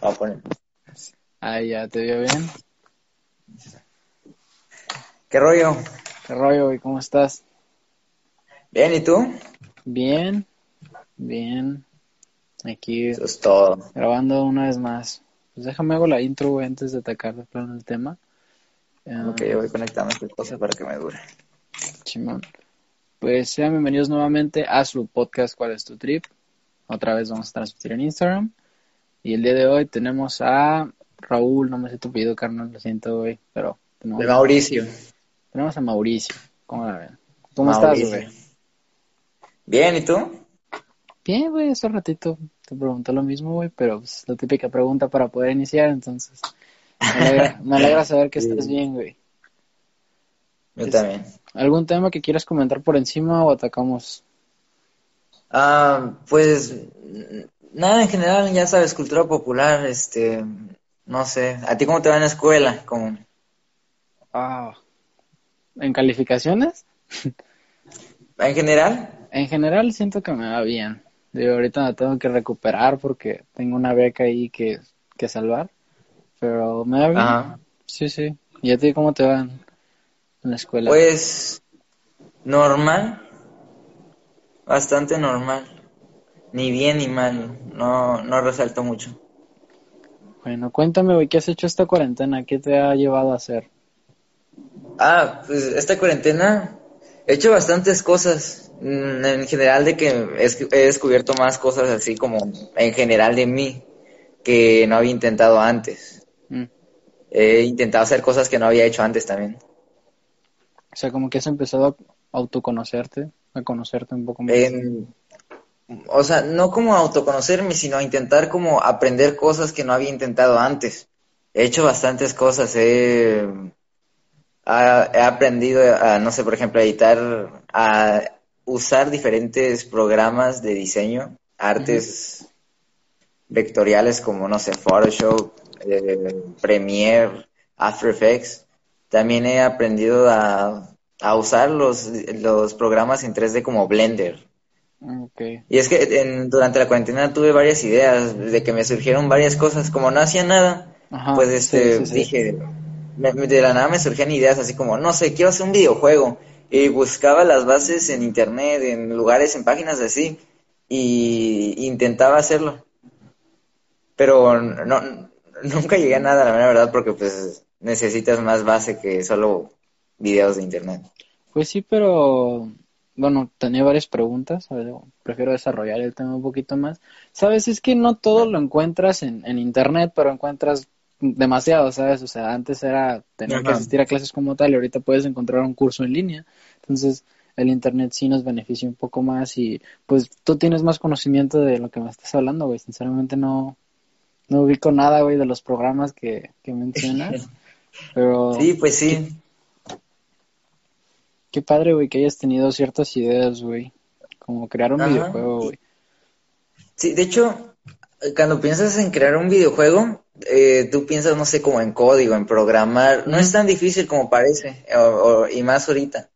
Voy a poner. Ahí ya, ¿te veo bien? ¿Qué rollo? ¿Qué rollo, güey? ¿Cómo estás? Bien, ¿y tú? Bien, bien. Aquí Eso es todo. grabando una vez más. Pues déjame hago la intro, güey, antes de atacar de plano el tema. Ok, voy conectando esta cosa para que me dure. Chimón. Pues sean bienvenidos nuevamente a su podcast ¿Cuál es tu trip? Otra vez vamos a transmitir en Instagram. Y el día de hoy tenemos a Raúl, no me sé tu pedido, carnal, lo siento, güey, pero tenemos, De Mauricio. tenemos a Mauricio. ¿Cómo la ven? ¿Cómo Mauricio. estás, güey? Bien, ¿y tú? Bien, güey, hace ratito te pregunté lo mismo, güey, pero pues, la típica pregunta para poder iniciar, entonces me alegra, me alegra saber que estás bien, güey. Yo Es- también. ¿Algún tema que quieras comentar por encima o atacamos? Ah, pues nada en general, ya sabes, cultura popular, este, no sé. ¿A ti cómo te va en la escuela? Como, Ah, ¿en calificaciones? en general? En general siento que me va bien. Digo, ahorita me tengo que recuperar porque tengo una beca ahí que, que salvar, pero me va bien. Ajá. Sí, sí. ¿Y a ti cómo te va en la escuela? Pues normal, bastante normal. Ni bien ni mal, no, no resalto mucho. Bueno, cuéntame, güey, ¿qué has hecho esta cuarentena? ¿Qué te ha llevado a hacer? Ah, pues esta cuarentena he hecho bastantes cosas. Mm, En general de que he, he descubierto más cosas así como en general de mí que no había intentado antes. Mm. He intentado hacer cosas que no había hecho antes también. O sea, como que has empezado a autoconocerte, a conocerte un poco más. En- o sea, no como autoconocerme, sino a intentar como aprender cosas que no había intentado antes. He hecho bastantes cosas, he, aprendido a, no sé, por ejemplo, a editar, a usar diferentes programas de diseño, artes vectoriales como, no sé, Photoshop, eh, Premiere, After Effects. También he aprendido a, a usar los, los programas en 3D como Blender. Y es que en- durante la cuarentena tuve varias ideas, de que me surgieron varias cosas. Como no hacía nada, Ajá, pues este, sí, sí. dije, me- de la nada me surgían ideas así como, no sé, quiero hacer un videojuego. Y buscaba las bases en internet, en lugares, en páginas así, y intentaba hacerlo. Pero no, nunca llegué a nada, la verdad, porque pues necesitas más base que solo videos de internet. Pues sí, pero bueno, tenía varias preguntas, a ver, prefiero desarrollar el tema un poquito más. Sabes, es que no todo lo encuentras en, en internet, pero encuentras demasiado, ¿sabes? O sea, antes era tener que asistir a clases como tal y ahorita puedes encontrar un curso en línea. Entonces, el internet sí nos beneficia un poco más y pues tú tienes más conocimiento de lo que me estás hablando, güey. Sinceramente no, no ubico nada, güey, de los programas que, que mencionas, pero... Sí, pues sí. Qué padre, güey, que hayas tenido ciertas ideas, güey. Como crear un Ajá. videojuego, güey. Sí, de hecho, cuando piensas en crear un videojuego, eh, tú piensas, no sé, como en código, en programar. No es tan difícil como parece, o- o- y más ahorita.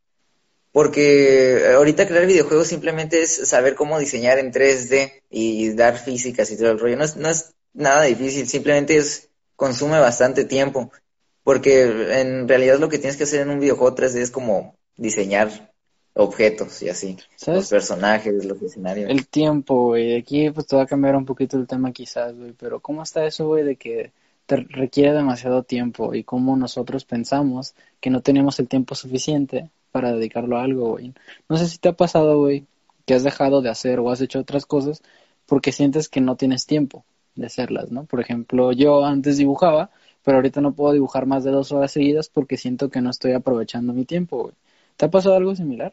Porque ahorita crear videojuegos simplemente es saber cómo diseñar en 3D y dar físicas y todo el rollo. No es, no es nada difícil, simplemente es, consume bastante tiempo. Porque en realidad lo que tienes que hacer en un videojuego 3D es como diseñar objetos y así. Los personajes, los escenarios. El tiempo, güey. Aquí pues te va a cambiar un poquito el tema quizás, güey. Pero ¿cómo está eso, güey, de que te requiere demasiado tiempo y cómo nosotros pensamos que no tenemos el tiempo suficiente para dedicarlo a algo, güey? No sé si te ha pasado, güey, que has dejado de hacer o has hecho otras cosas porque sientes que no tienes tiempo de hacerlas, ¿no? Por ejemplo, yo antes dibujaba, pero ahorita no puedo dibujar más de dos horas seguidas porque siento que no estoy aprovechando mi tiempo, güey. ¿Te ha pasado algo similar?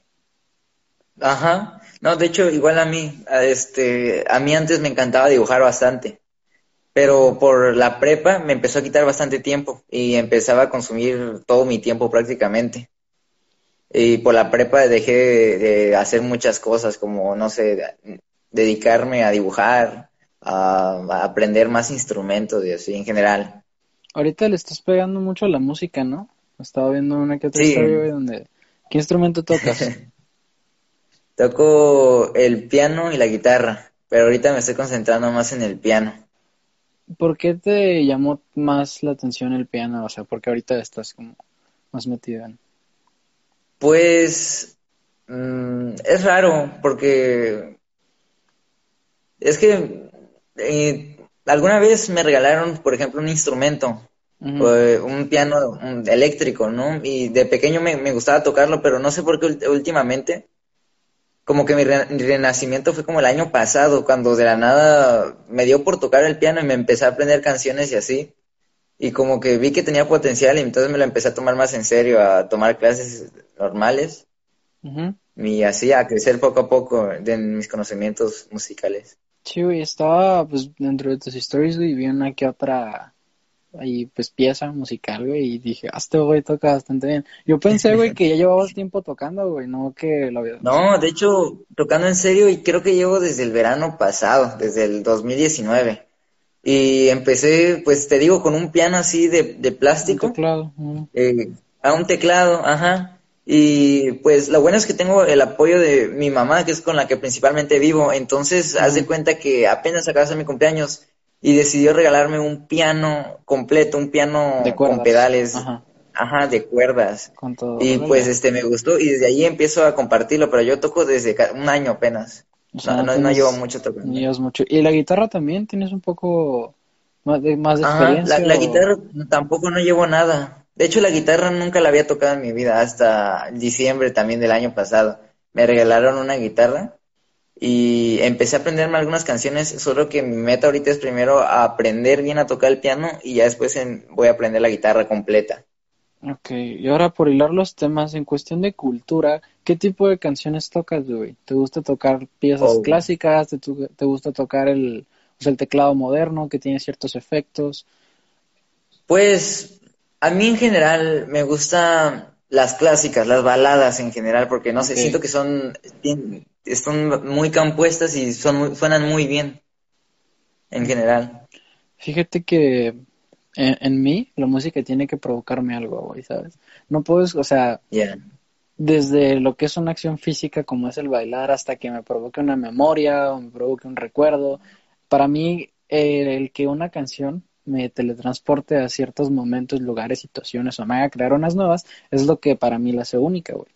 Ajá, no, de hecho, igual a mí, a este, a mí antes me encantaba dibujar bastante, pero por la prepa me empezó a quitar bastante tiempo y empezaba a consumir todo mi tiempo prácticamente. Y por la prepa dejé de, de hacer muchas cosas, como, no sé, dedicarme a dibujar, a, a aprender más instrumentos y así en general. Ahorita le estás pegando mucho a la música, ¿no? Estaba viendo una que otra Sí. historia, donde... ¿Qué instrumento tocas? Toco el piano y la guitarra, pero ahorita me estoy concentrando más en el piano. ¿por qué te llamó más la atención el piano? O sea, porque ahorita estás como más metido en... Pues mm, es raro porque es que eh, alguna vez me regalaron, por ejemplo, un instrumento, un piano eléctrico, ¿no? Y de pequeño me, me, gustaba tocarlo, pero no sé por qué últimamente, como que mi renacimiento fue como el año pasado, cuando de la nada me dio por tocar el piano y me empecé a aprender canciones y así. Y como que vi que tenía potencial y entonces me lo empecé a tomar más en serio, a tomar clases normales. Y así a crecer poco a poco de mis conocimientos musicales. Sí, güey, estaba pues dentro de tus stories, güey, vi una que otra ahí pues pieza musical, güey, y dije, ah, este güey toca bastante bien. Yo pensé, güey, que ya llevabas tiempo tocando, güey, no que lo había... No, de hecho, tocando en serio, y creo que llevo desde el verano pasado, desde el 2019. Y empecé, pues te digo, con un piano así de, de plástico. Un teclado. Eh, a un teclado, ajá. Y pues lo bueno es que tengo el apoyo de mi mamá, que es con la que principalmente vivo. Entonces, haz de cuenta que apenas acabas de mi cumpleaños y decidió regalarme un piano completo, un piano con pedales. Ajá. de cuerdas. y pues este me gustó y desde ahí empiezo a compartirlo, pero yo toco desde un año apenas. no, no, llevo mucho tocando. mucho. ¿Y la guitarra también? ¿Tienes un poco más de, más experiencia? la, la guitarra tampoco no llevo nada. De hecho, la guitarra nunca la había tocado en mi vida hasta diciembre también del año pasado. Me regalaron una guitarra y empecé a aprenderme algunas canciones, solo que mi meta ahorita es primero aprender bien a tocar el piano y ya después voy a aprender la guitarra completa. Ok, y ahora por hilar los temas, en cuestión de cultura, ¿qué tipo de canciones tocas, güey? ¿Te gusta tocar piezas oh. clásicas? ¿Te, ¿Te, gusta tocar el, el teclado moderno que tiene ciertos efectos? Pues a mí en general me gustan las clásicas, las baladas en general, porque no sé, siento que son, están muy compuestas y son suenan muy bien en general. Fíjate que en, mí la música tiene que provocarme algo, güey, ¿sabes? No puedes, o sea, desde lo que es una acción física como es el bailar hasta que me provoque una memoria o me provoque un recuerdo. Para mí, el que una canción me teletransporte a ciertos momentos, lugares, situaciones o me haga crear unas nuevas, es lo que para mí la hace única, güey.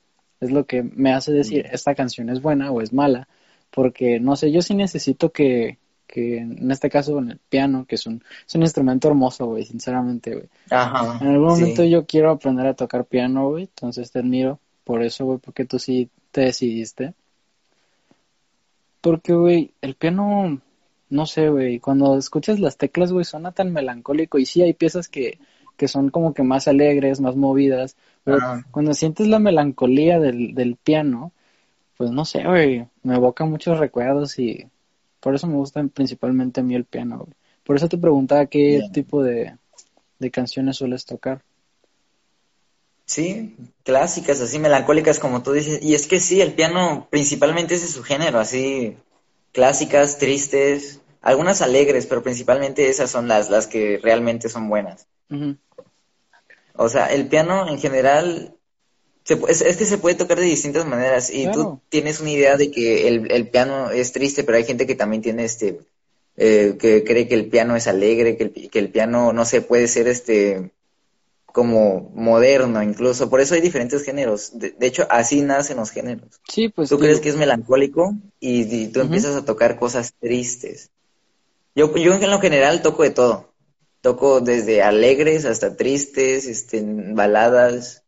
Es lo que me hace decir, esta canción es buena o es mala, porque no sé, yo sí necesito que, que en este caso en el piano, que es un, es un instrumento hermoso, güey, sinceramente, güey. Ajá, en algún momento yo quiero aprender a tocar piano, güey, entonces te admiro por eso, güey, porque tú sí te decidiste. Porque, güey, el piano no sé, güey, cuando escuchas las teclas, güey, suena tan melancólico y sí hay piezas que, que son como que más alegres, más movidas, pero cuando sientes la melancolía del, del piano, pues no sé, güey, me evoca muchos recuerdos y por eso me gusta principalmente a mí el piano, güey. Por eso te preguntaba qué tipo de, de canciones sueles tocar. Sí, clásicas, así melancólicas como tú dices. Y es que sí, el piano principalmente ese es su género, así clásicas, tristes, algunas alegres, pero principalmente esas son las, las que realmente son buenas. O sea, el piano en general es, que se puede tocar de distintas maneras y tú tienes una idea de que el, piano es triste, pero hay gente que también tiene este, eh, que cree que el piano es alegre, que el, que el piano no se puede ser este como moderno incluso, por eso hay diferentes géneros, de, hecho así nacen los géneros. Sí, pues tú crees que es melancólico y, tú empiezas a tocar cosas tristes. Yo, yo en lo general toco de todo. Toco desde alegres hasta tristes, este, baladas,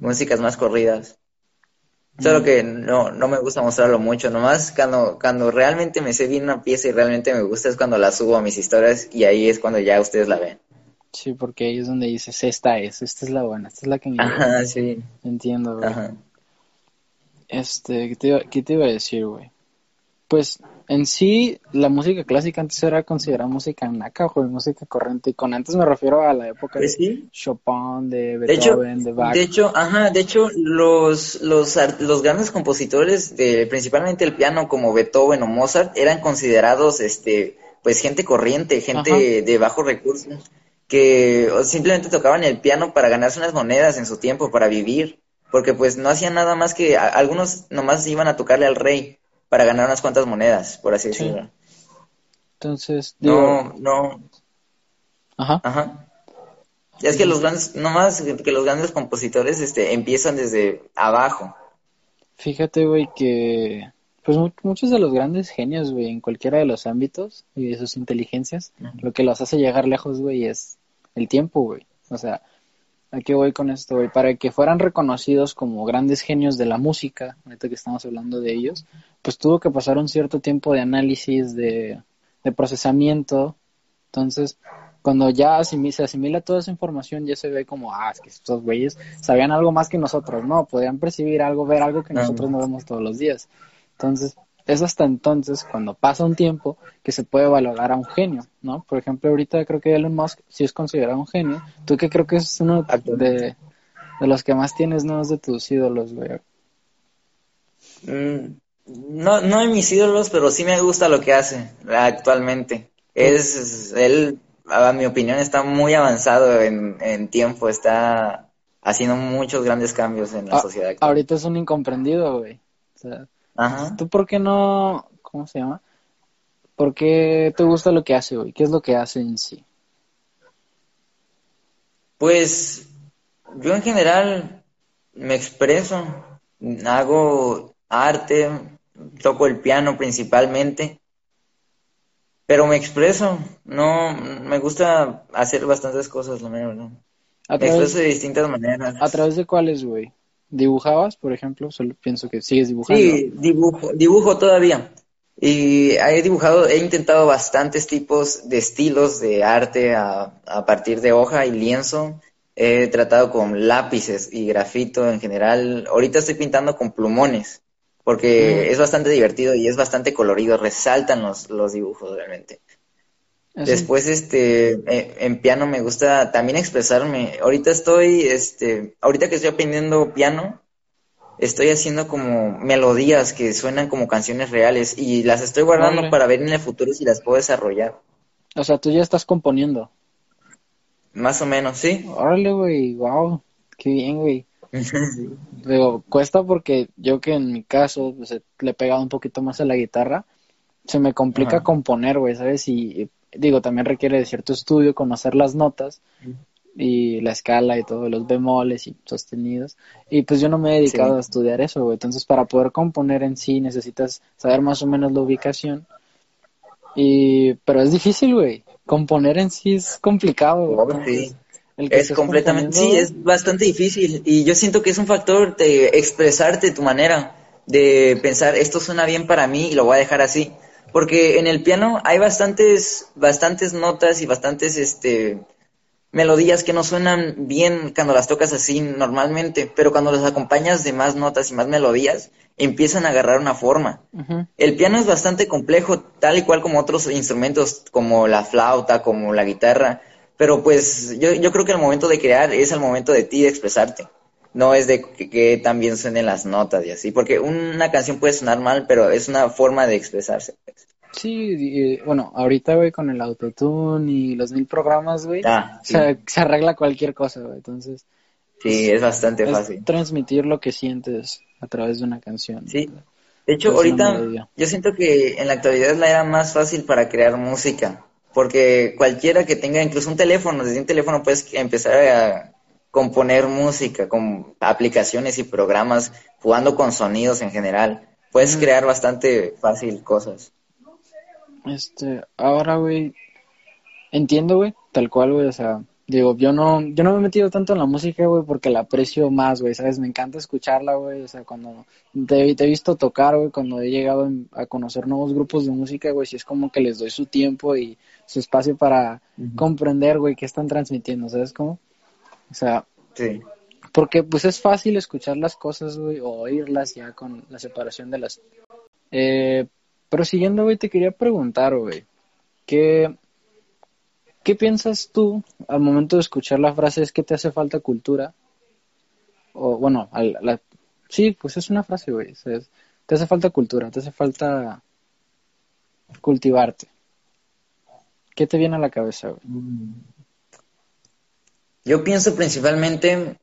músicas más corridas. Solo que no, no me gusta mostrarlo mucho. Nomás cuando, cuando realmente me sé bien una pieza y realmente me gusta es cuando la subo a mis historias y ahí es cuando ya ustedes la ven. Sí, porque ahí es donde dices, esta es, esta es la buena, esta es la que me Ajá, sí. Entiendo, güey. Ajá. Este, ¿qué te, iba, ¿qué te iba a decir, güey? Pues en sí, la música clásica antes era considerada música naca, o música corriente. Y con antes me refiero a la época pues de Chopin, de Beethoven, de, Bach. De hecho, ajá, de hecho, los, los, los grandes compositores, de, principalmente el piano, como Beethoven o Mozart, eran considerados, este, pues gente corriente, gente de bajos recursos, que simplemente tocaban el piano para ganarse unas monedas en su tiempo, para vivir. Porque pues no hacían nada más que, algunos nomás iban a tocarle al rey para ganar unas cuantas monedas, por así decirlo. Entonces, no, no, Ajá. Ajá. Es que los grandes, no más que los grandes compositores este, empiezan desde abajo. Fíjate, güey, que pues mu- muchos de los grandes genios, güey, en cualquiera de los ámbitos y de sus inteligencias, lo que los hace llegar lejos, güey, es el tiempo, güey. O sea, ¿a qué voy con esto, güey? Para que fueran reconocidos como grandes genios de la música, ahorita que estamos hablando de ellos, pues tuvo que pasar un cierto tiempo de análisis, de, de procesamiento. Entonces, cuando ya asimi- se asimila toda esa información, ya se ve como, ah, es que estos güeyes sabían algo más que nosotros, no, podían percibir algo, ver algo que nosotros no vemos todos los días. Entonces, es hasta entonces, cuando pasa un tiempo, que se puede valorar a un genio, ¿no? Por ejemplo, ahorita creo que Elon Musk sí es considerado un genio. Tú que creo que es uno de, de los que más tienes, ¿no? Es de tus ídolos, güey. Mm, No, no de mis ídolos, pero sí me gusta lo que hace actualmente. Es, él, a mi opinión, está muy avanzado en, en tiempo, está haciendo muchos grandes cambios en la Ah, sociedad actual. ahorita es un incomprendido, güey. O sea, Ajá. ¿tú por qué no, cómo se llama? ¿Por qué te gusta lo que hace, güey? ¿Qué es lo que hace en sí? Pues yo en general me expreso, hago arte, toco el piano principalmente, pero me expreso, no, me gusta hacer bastantes cosas, la mera verdad. ¿A Me través, expreso de distintas maneras. a través de cuáles, güey? ¿Dibujabas, por ejemplo? Solo pienso que sigues dibujando. Sí, dibujo, dibujo todavía. Y he dibujado, he intentado bastantes tipos de estilos de arte a, a partir de hoja y lienzo. He tratado con lápices y grafito en general. Ahorita estoy pintando con plumones, porque Mm. es bastante divertido y es bastante colorido, resaltan los, los dibujos realmente. Después, este, eh, en piano me gusta también expresarme. Ahorita estoy, este, ahorita que estoy aprendiendo piano, estoy haciendo como melodías que suenan como canciones reales y las estoy guardando para ver en el futuro si las puedo desarrollar. O sea, tú ya estás componiendo. Más o menos, ¿sí? Órale, güey, wow, qué bien, güey. Digo, cuesta porque yo que en mi caso pues, le he pegado un poquito más a la guitarra, se me complica Ajá. componer, güey, ¿sabes? Y, digo, también requiere de cierto estudio, conocer las notas y la escala y todos los bemoles y sostenidos. Y pues yo no me he dedicado Sí. a estudiar eso, güey. Entonces, para poder componer en sí necesitas saber más o menos la ubicación. Y, pero es difícil, güey. Componer en sí es complicado, güey. Oh, sí. Entonces, el que Es completamente, sí, es bastante difícil y yo siento que es un factor de expresarte tu manera, de pensar esto suena bien para mí y lo voy a dejar así, porque en el piano hay bastantes, bastantes notas y bastantes, este, melodías que no suenan bien cuando las tocas así normalmente, pero cuando las acompañas de más notas y más melodías, empiezan a agarrar una forma. El piano es bastante complejo, tal y cual como otros instrumentos, como la flauta, como la guitarra, pero pues yo, yo creo que el momento de crear es el momento de ti de expresarte, no es de que, que también suenen las notas y así, porque una canción puede sonar mal, pero es una forma de expresarse. pues. Sí, y, bueno, ahorita, güey, con el autotune y los mil programas, güey, Ah, sí, se, se arregla cualquier cosa, güey. Entonces, sí, es bastante es fácil. transmitir lo que sientes a través de una canción. Sí. De hecho, Es una ahorita yo siento que en la actualidad es la era más fácil para crear música, porque cualquiera que tenga incluso un teléfono, desde un teléfono puedes empezar a componer música con aplicaciones y programas, jugando con sonidos en general. Puedes Mm. crear bastante fácil cosas. Este, ahora, güey, entiendo, güey, tal cual, güey, o sea, digo, yo no, yo no me he metido tanto en la música, güey, porque la aprecio más, güey, ¿sabes? Me encanta escucharla, güey, o sea, cuando te, te he visto tocar, güey, cuando he llegado a conocer nuevos grupos de música, güey, sí es como que les doy su tiempo y su espacio para comprender, güey, qué están transmitiendo, ¿sabes cómo? O sea, Sí. porque pues es fácil escuchar las cosas, güey, o oírlas ya con la separación de las... Eh, pero siguiendo, güey, te quería preguntar, güey, ¿qué, ¿qué piensas tú al momento de escuchar la frase es que te hace falta cultura? O bueno, al- la, sí, pues es una frase, güey, o sea, es- te hace falta cultura, te hace falta cultivarte. ¿Qué te viene a la cabeza, güey? Yo pienso principalmente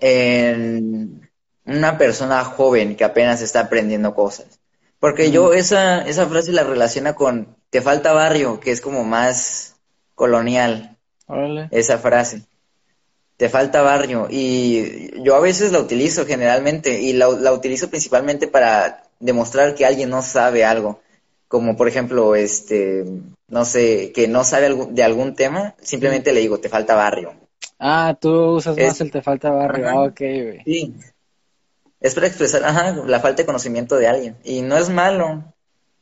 en una persona joven que apenas está aprendiendo cosas. Porque yo esa, esa frase la relaciona con te falta barrio, que es como más colonial. Órale. esa frase. Te falta barrio. Y yo a veces la utilizo generalmente y la, la utilizo principalmente para demostrar que alguien no sabe algo. Como por ejemplo, este, no sé, que no sabe de algún tema, simplemente le digo, te falta barrio. Ah, tú usas Es- más el te falta barrio. Ajá. Ah, ok, güey. Sí. Es para expresar, ajá, la falta de conocimiento de alguien. Y no es malo,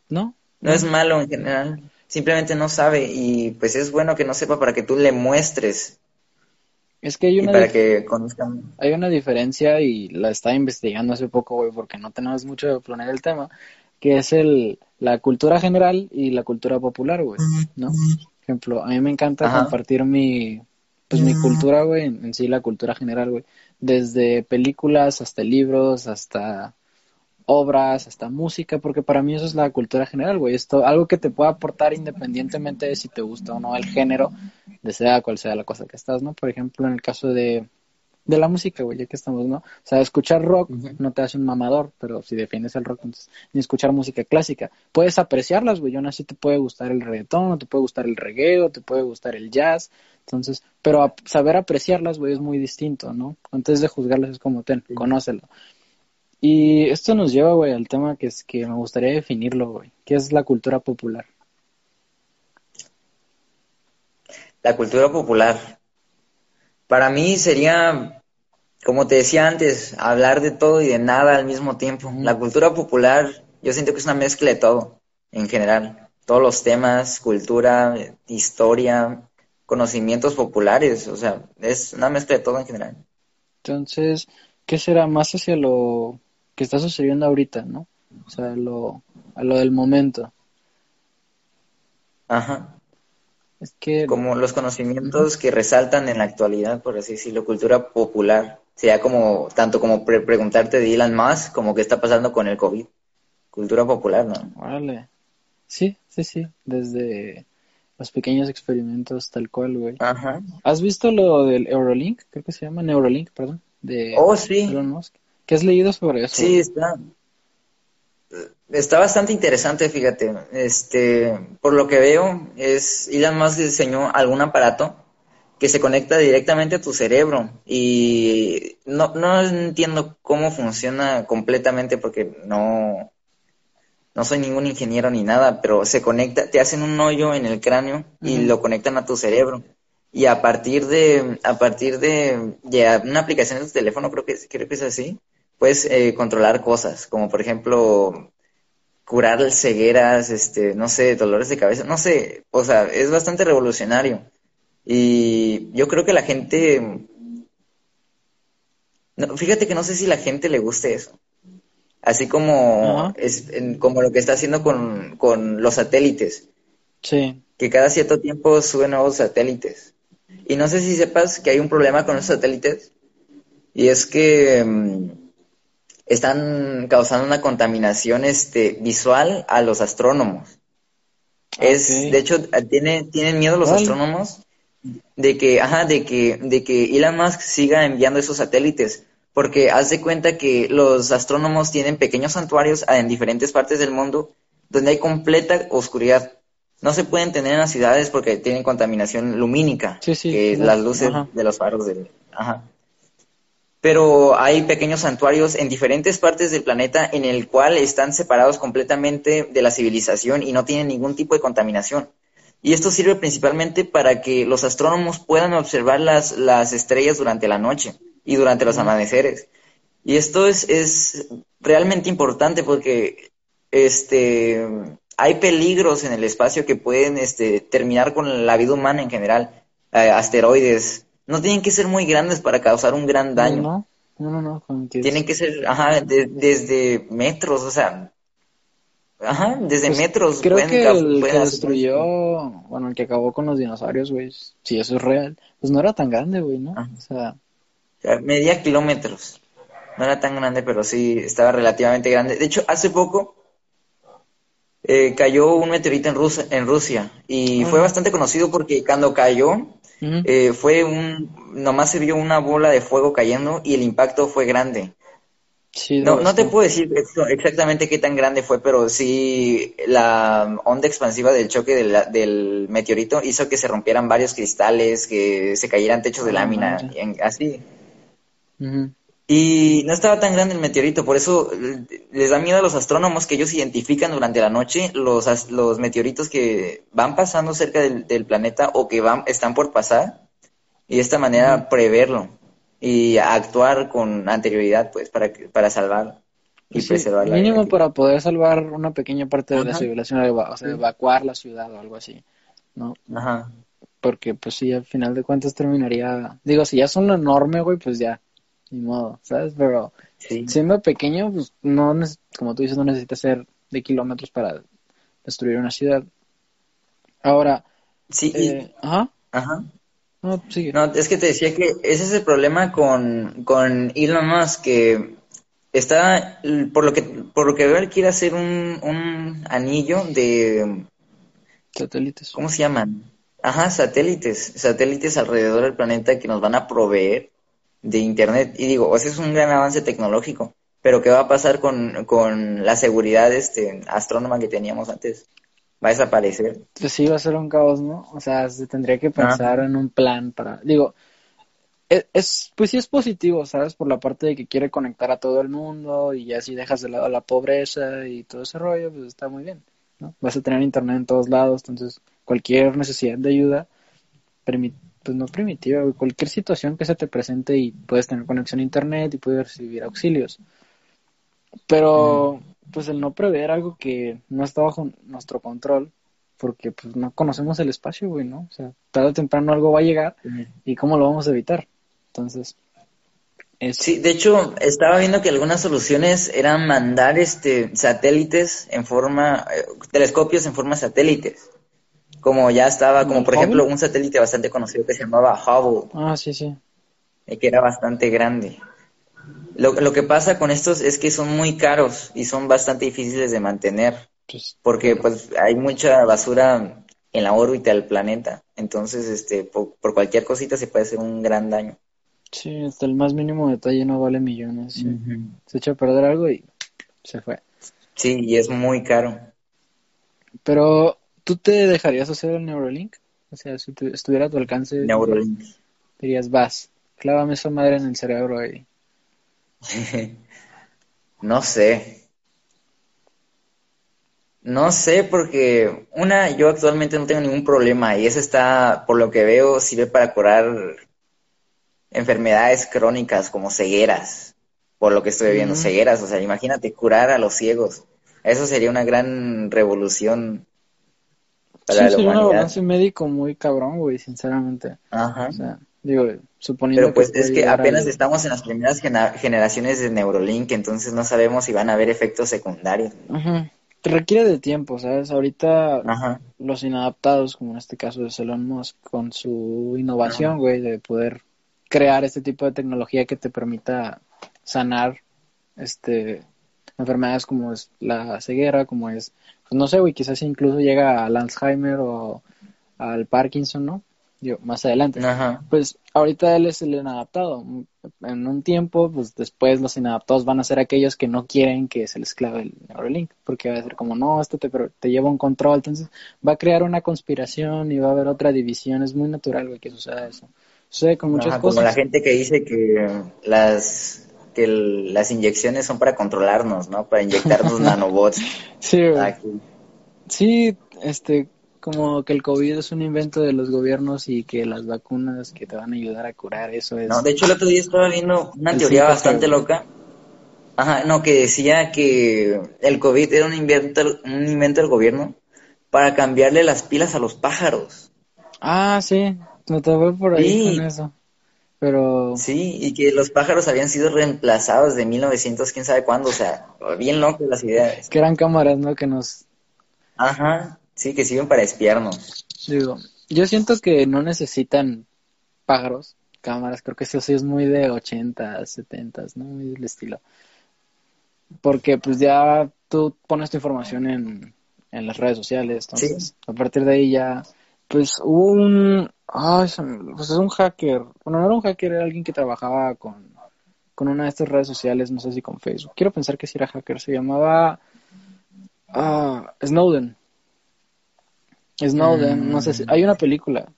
¿No? no es malo en general. Simplemente no sabe y pues es bueno que no sepa para que tú le muestres Es que hay y una, para dif- que conozcan. hay una diferencia y la estaba investigando hace poco, güey, porque no tenemos mucho de planear el tema, que es el, la cultura general y la cultura popular, güey, ¿no? Por ejemplo, a mí me encanta Ajá. compartir mi, pues mi cultura, güey, en, en sí la cultura general, güey, desde películas hasta libros, hasta obras, hasta música, porque para mí eso es la cultura general, güey, esto, algo que te pueda aportar independientemente de si te gusta o no el género, de sea cual sea la cosa que estás, ¿no? Por ejemplo, en el caso de, de la música, güey, ya que estamos, ¿no? O sea, escuchar rock no te hace un mamador, pero si defiendes el rock, entonces, ni escuchar música clásica. Puedes apreciarlas, güey, aún así te puede gustar el reggaetón, o te puede gustar el reggae, o te puede gustar el jazz, entonces, pero a- saber apreciarlas, güey, es muy distinto, ¿no? Antes de juzgarlas es como, ten, conócelo. Y esto nos lleva, güey, al tema que es que me gustaría definirlo, güey, que es la cultura popular. La cultura popular. Para mí sería, como te decía antes, hablar de todo y de nada al mismo tiempo. La cultura popular, yo siento que es una mezcla de todo, en general. Todos los temas, cultura, historia, conocimientos populares, o sea, es una mezcla de todo en general. Entonces, ¿qué será más hacia lo que está sucediendo ahorita, ¿no? O sea, lo, a lo del momento. Ajá. Es que, Como los conocimientos que resaltan en la actualidad, por así decirlo, cultura popular. Sería como, tanto como pre- preguntarte de Elon Musk, como qué está pasando con el COVID. Cultura popular, ¿no? órale. Sí, sí, sí, desde los pequeños experimentos tal cual, güey. Ajá. ¿Has visto lo del Eurolink? Creo que se llama Neuralink, perdón, de Oh, sí. Elon Musk. ¿Qué has leído sobre eso? Sí, está. Está bastante interesante, fíjate. Este, por lo que veo, es Elon Musk diseñó algún aparato que se conecta directamente a tu cerebro y no, no entiendo cómo funciona completamente porque no, no soy ningún ingeniero ni nada, pero se conecta, te hacen un hoyo en el cráneo y lo conectan a tu cerebro. Y a partir de, a partir de, de una aplicación de tu teléfono, creo que, creo que es así, puedes eh, controlar cosas, como por ejemplo curar cegueras, este, no sé, dolores de cabeza, no sé, o sea, es bastante revolucionario. Y yo creo que la gente, no, fíjate que no sé si la gente le guste eso. Así como es en- como lo que está haciendo con, con los satélites, Sí. que cada cierto tiempo suben nuevos satélites. Y no sé si sepas que hay un problema con esos satélites, y es que mm, están causando una contaminación este, visual a los astrónomos. Es, de hecho, tiene, tienen miedo los astrónomos de que, ajá, de que, de que Elon Musk siga enviando esos satélites, porque haz de cuenta que los astrónomos tienen pequeños santuarios en diferentes partes del mundo donde hay completa oscuridad. No se pueden tener en las ciudades porque tienen contaminación lumínica, Sí, sí, que las luces ajá. de los faros del, ajá. Pero hay pequeños santuarios en diferentes partes del planeta en el cual están separados completamente de la civilización y no tienen ningún tipo de contaminación. Y esto sirve principalmente para que los astrónomos puedan observar las, las estrellas durante la noche y durante los amaneceres. Y esto es, es realmente importante porque este, hay peligros en el espacio que pueden este, terminar con la vida humana en general. Eh, asteroides. No tienen que ser muy grandes para causar un gran daño. No, no, no, no, con que Tienen que ser, ajá, de- desde metros, o sea, ajá, desde Pues, metros Creo pueden que el que destruyó, bueno, el que acabó con los dinosaurios, güey, si eso es real, pues no era tan grande, güey, ¿no? O sea, O sea, medía kilómetros. No era tan grande, pero sí estaba relativamente grande. De hecho, hace poco eh, cayó un meteorito en Rusia, en Rusia y fue bastante conocido porque cuando cayó eh, fue un, nomás se vio una bola de fuego cayendo y el impacto fue grande. Sí, No, no te puedo decir ex- exactamente qué tan grande fue, pero sí la onda expansiva del choque del, del meteorito hizo que se rompieran varios cristales, que se cayeran techos de Ah, lámina, en- así. Ujú. Y no estaba tan grande el meteorito, por eso eh, les da miedo a los astrónomos que ellos identifican durante la noche los, los meteoritos que van pasando cerca del, del planeta o que van, están por pasar, y de esta manera preverlo y actuar con anterioridad, pues, para, para salvar y Pues sí, preservar la mínimo vida. para poder salvar una pequeña parte de la civilización, o sea, evacuar la ciudad o algo así, ¿no? Ajá. Porque pues sí, al final de cuentas terminaría, digo, si ya son enorme, güey, pues ya, ni modo, ¿sabes? Pero Sí. siendo pequeño, pues no, como tú dices, no necesita ser de kilómetros para destruir una ciudad. Ahora, Sí, eh, ajá, ajá. no, sigue. No, es que te decía que ese es el problema con, con Elon Musk, que está, por lo que, por lo que veo, él quiere hacer un, un anillo de, Satélites. ¿cómo se llaman? Ajá, satélites, satélites alrededor del planeta que nos van a proveer de internet. Y digo, ese es un gran avance tecnológico, pero ¿qué va a pasar con, con la seguridad este, astrónoma que teníamos antes? Va a desaparecer. Pues sí, va a ser un caos, ¿no? O sea, se tendría que pensar en un plan para, digo, es, es- pues sí es positivo, ¿sabes? Por la parte de que quiere conectar a todo el mundo y así dejas de lado la pobreza y todo ese rollo, pues está muy bien, ¿no? Vas a tener internet en todos lados, entonces cualquier necesidad de ayuda, pues no primitiva, güey, cualquier situación que se te presente y puedes tener conexión a internet y puedes recibir auxilios. Pero, pues el no prever algo que no está bajo nuestro control, porque pues no conocemos el espacio, güey, ¿no? O sea, tarde o temprano algo va a llegar y cómo lo vamos a evitar. Entonces, es... Sí, de hecho, estaba viendo que algunas soluciones eran mandar este satélites en forma, eh, telescopios en forma de satélites. Como ya estaba, como ¿El por ejemplo un satélite bastante conocido que se llamaba Hubble, Ah, sí, sí. que era bastante grande. Lo, lo que pasa con estos es que son muy caros y son bastante difíciles de mantener, Pues, porque pues hay mucha basura en la órbita del planeta. Entonces, este, por, por cualquier cosita se puede hacer un gran daño. sí, hasta el más mínimo detalle no vale millones. sí. Se echa a perder algo y se fue. Sí, y es muy caro. Pero, ¿tú te dejarías hacer el Neuralink? O sea, si tu- estuviera a tu alcance, Neuralink. dirías, vas, clávame esa madre en el cerebro y... No sé. No sé porque una, yo actualmente no tengo ningún problema y esa está, por lo que veo, sirve para curar enfermedades crónicas como cegueras, por lo que estoy viendo, cegueras, o sea, imagínate curar a los ciegos. Eso sería una gran revolución para Sí, sería un avance médico muy cabrón, güey, sinceramente. Ajá. O sea, digo, suponiendo Pero pues es que apenas estamos en las primeras generaciones de Neurolink, entonces no sabemos si van a haber efectos secundarios. Te requiere de tiempo, ¿sabes? Ahorita Ajá. los inadaptados, como en este caso de Elon Musk, con su innovación, güey, de poder crear este tipo de tecnología que te permita sanar este enfermedades como es la ceguera, como es, pues no sé, güey, quizás incluso llega al Alzheimer o al Parkinson, ¿no? Yo, más adelante. Ajá. Pues ahorita él es el inadaptado. En un tiempo, pues después los inadaptados van a ser aquellos que no quieren que se les clave el Neuralink, porque va a ser como, no, esto te, pero te lleva un control, entonces va a crear una conspiración y va a haber otra división. Es muy natural, güey, que suceda eso. Sucede con muchas Ajá, como cosas. la gente que dice que las que el- las inyecciones son para controlarnos, ¿no? Para inyectarnos nanobots Sí, aquí. Sí, este, como que el COVID es un invento de los gobiernos y que las vacunas que te van a ayudar a curar eso es... No, de hecho el otro día estaba viendo una teoría 5G, bastante loca. Ajá, no, que decía que el COVID era un invento, un invento del gobierno para cambiarle las pilas a los pájaros. Ah, sí, me topé por ahí Sí. con eso. Pero... Sí, y que los pájaros habían sido reemplazados de 1900, quién sabe cuándo, o sea, bien locas las ideas. que eran cámaras, ¿no? Que nos Ajá, sí, que sirven para espiarnos. digo, yo siento que no necesitan pájaros, cámaras, creo que eso sí es muy de 80, 70, ¿no? Muy del estilo. Porque pues ya tú pones tu información en, en las redes sociales, entonces a partir de ahí ya, pues hubo un, ay, me- pues es un hacker, bueno, no era un hacker, era alguien que trabajaba con, con una de estas redes sociales, no sé si con Facebook. Quiero pensar que si era hacker, se llamaba ah, Snowden. Snowden, no sé si hay una película,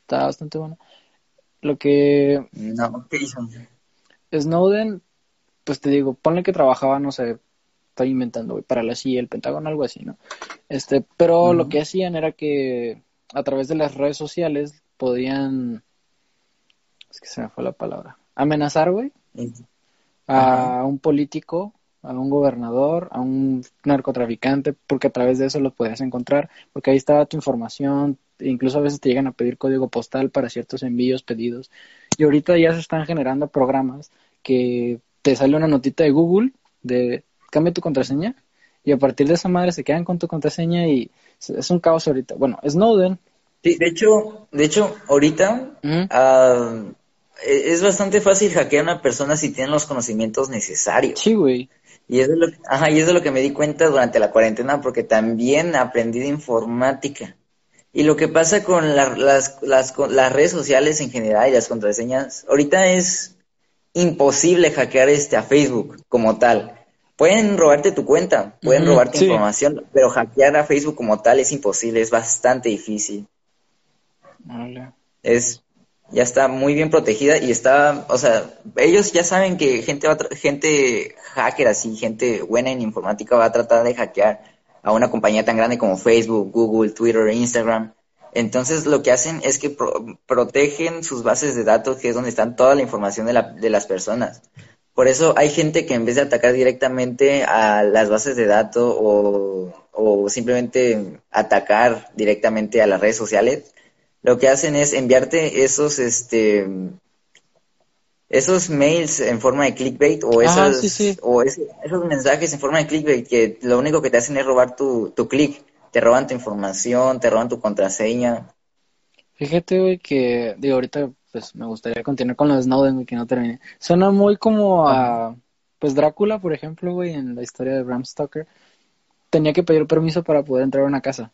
está bastante buena. Lo que No, ¿qué hizo? Snowden, pues te digo, ponle que trabajaba, no sé, estoy inventando, güey, para la CIA, el Pentágono, algo así, ¿no? Este, pero lo que hacían era que a través de las redes sociales podían, es que se me fue la palabra, amenazar, güey, a un político, a un gobernador, a un narcotraficante, porque a través de eso lo podías encontrar, porque ahí estaba tu información, incluso a veces te llegan a pedir código postal para ciertos envíos, pedidos, y ahorita ya se están generando programas que te sale una notita de Google de cambia tu contraseña, y a partir de esa madre se quedan con tu contraseña y es- un caos ahorita. Bueno, Snowden, Sí, de hecho, de hecho, ahorita ah, e- es bastante fácil hackear a una persona si tiene los conocimientos necesarios. sí, güey, Y es lo que, ajá, y es lo que me di cuenta durante la cuarentena porque también aprendí de informática. Y lo que pasa con la- las, las, con las redes sociales en general y las contraseñas, ahorita es imposible hackear este a Facebook como tal. Pueden robarte tu cuenta, pueden robarte sí. información, pero hackear a Facebook como tal es imposible, es bastante difícil. Órale. Es, ya está muy bien protegida y está, o sea, ellos ya saben que gente va gente hacker así, gente buena en informática va a tratar de hackear a una compañía tan grande como Facebook, Google, Twitter, Instagram. Entonces lo que hacen es que pro- protegen sus bases de datos, que es donde están toda la información de, la- de las personas. Por eso hay gente que en vez de atacar directamente a las bases de datos o, o simplemente atacar directamente a las redes sociales, lo que hacen es enviarte esos, este, esos mails en forma de clickbait o Ah, sí, sí. o esos mensajes en forma de clickbait que lo único que te hacen es robar tu, tu click, te roban tu información, te roban tu contraseña. Fíjate, güey, que, digo, ahorita, pues, me gustaría continuar con lo de Snowden, güey, que no termine. Suena muy como a, pues, Drácula, por ejemplo, güey, en la historia de Bram Stoker, tenía que pedir permiso para poder entrar a una casa.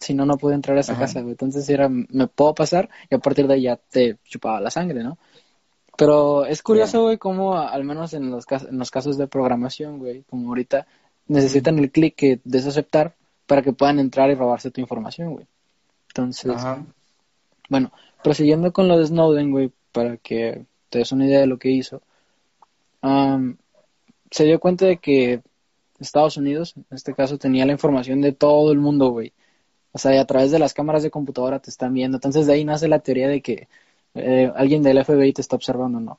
Si no, no pude entrar a esa Ajá. casa, güey. Entonces era, me puedo pasar y a partir de ahí ya te chupaba la sangre, ¿no? Pero es curioso, Ya. güey, cómo al menos en los, en los casos de programación, güey, como ahorita, necesitan el clic que desaceptar para que puedan entrar y robarse tu información, güey. Entonces, Ajá. bueno, prosiguiendo con lo de Snowden, güey, para que te des una idea de lo que hizo, am, se dio cuenta de que Estados Unidos, en este caso, tenía la información de todo el mundo, güey. O sea, y a través de las cámaras de computadora te están viendo. Entonces de ahí nace la teoría de que eh, alguien del FBI te está observando, ¿no?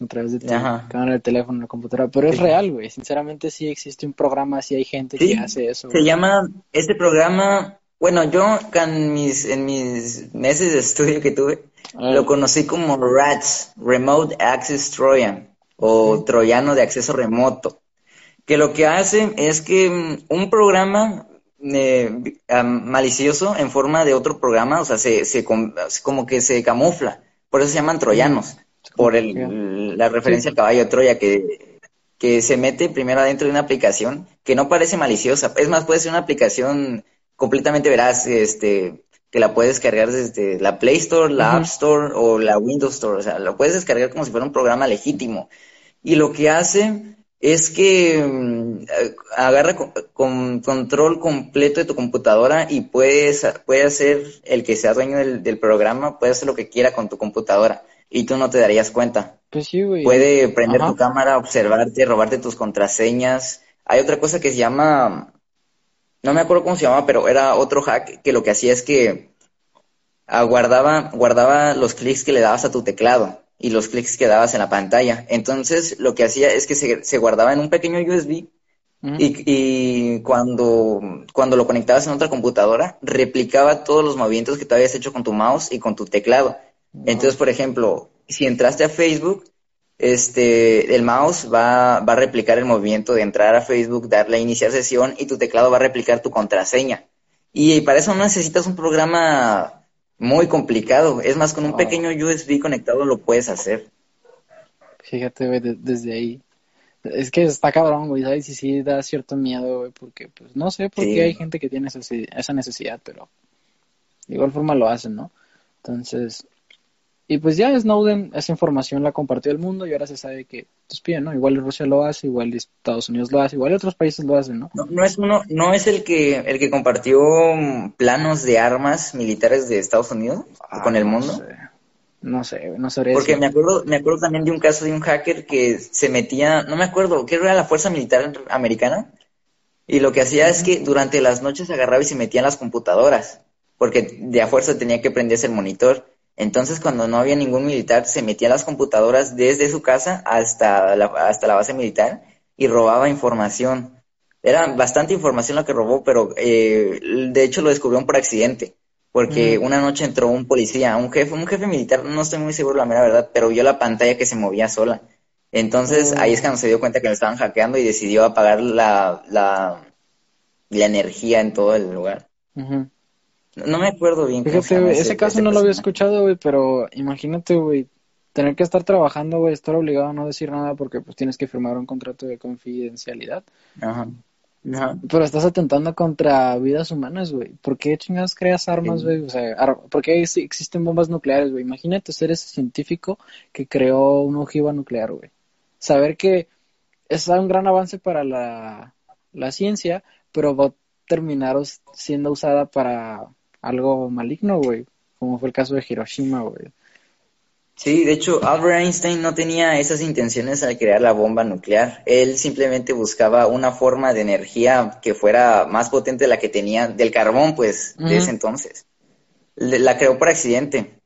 A través de tu Ajá. cámara de teléfono, la computadora. Pero es real, güey. Sinceramente sí existe un programa, sí hay gente Sí, que hace eso, se llama, este programa, bueno, yo en mis, en mis meses de estudio que tuve, Ah, lo conocí como RATS, Remote Access Trojan, o troyano de acceso remoto, que lo que hace es que mm, un programa eh, malicioso en forma de otro programa, o sea, se, se com- como que se camufla, por eso se llaman troyanos, por el, la referencia al caballo de Troya, que, que se mete primero adentro de una aplicación que no parece maliciosa, es más, puede ser una aplicación completamente veraz, este, que la puedes cargar desde la Play Store, la. App Store o la Windows Store, o sea, lo puedes descargar como si fuera un programa legítimo. Y lo que hace es que mm, agarra co- con control completo de tu computadora y puedes, puede hacer el que sea dueño del, del programa, puede hacer lo que quiera con tu computadora y tú no te darías cuenta. Pues sí, güey. Puede prender Ajá. tu cámara, observarte, robarte tus contraseñas. Hay otra cosa que se llama, no me acuerdo cómo se llama, pero era otro hack que lo que hacía es que ah, guardaba, guardaba los clics que le dabas a tu teclado y los clics que dabas en la pantalla. Entonces, lo que hacía es que se, se guardaba en un pequeño USB Ujú. y, y cuando, cuando lo conectabas en otra computadora, replicaba todos los movimientos que tú habías hecho con tu mouse y con tu teclado. Entonces, por ejemplo, si entraste a Facebook, este, el mouse va, va a replicar el movimiento de entrar a Facebook, darle a iniciar sesión y tu teclado va a replicar tu contraseña. Y para eso no necesitas un programa muy complicado. Es más, con un Oh. pequeño USB conectado lo puedes hacer. Fíjate, güey, de- desde ahí. Es que está cabrón, güey, ¿sabes? Y sí da cierto miedo, güey, porque, pues, no sé por Sí. qué hay gente que tiene esa esa necesidad, pero de igual forma lo hacen, ¿no? Entonces, Y pues ya Snowden, esa información la compartió al mundo y ahora se sabe que espía, ¿no? Igual Rusia lo hace, igual Estados Unidos lo hace, igual otros países lo hacen, ¿no? No, es uno, no es el que el que compartió planos de armas militares de Estados Unidos Ah, con el no mundo. sé. No sé, no Porque me acuerdo, me acuerdo también de un caso de un hacker que se metía, no me acuerdo, que era la Fuerza Militar Americana, y lo que hacía es que durante las noches agarraba y se metía en las computadoras, porque de a fuerza tenía que prenderse el monitor. Entonces, cuando no había ningún militar, se metía en las computadoras desde su casa hasta la, hasta la base militar y robaba información. Era bastante información lo que robó, pero eh, de hecho lo descubrieron por accidente, porque Mm. una noche entró un policía, un jefe, un jefe militar, no estoy muy seguro la mera verdad, pero vio la pantalla que se movía sola. Entonces Oh. ahí es cuando se dio cuenta que lo estaban hackeando y decidió apagar la, la, la energía en todo el lugar. No me acuerdo bien Fíjate, güey, ese- ese caso no lo había escuchado, güey, pero imagínate, güey, tener que estar trabajando, güey, estar obligado a no decir nada porque pues tienes que firmar un contrato de confidencialidad. Ajá. Ajá. Pero estás atentando contra vidas humanas, güey. ¿Por qué chingados creas armas, Sí. güey? O sea, ar- ¿por qué ex- existen bombas nucleares, güey? Imagínate ser ese científico que creó una ojiva nuclear, güey. Saber que es un gran avance para la, la ciencia, pero va a terminar siendo usada para algo maligno, güey. Como fue el caso de Hiroshima, güey. Sí, de hecho, Albert Einstein no tenía esas intenciones al crear la bomba nuclear. Él simplemente buscaba una forma de energía que fuera más potente de la que tenía del carbón, pues, de ese entonces. La creó por accidente.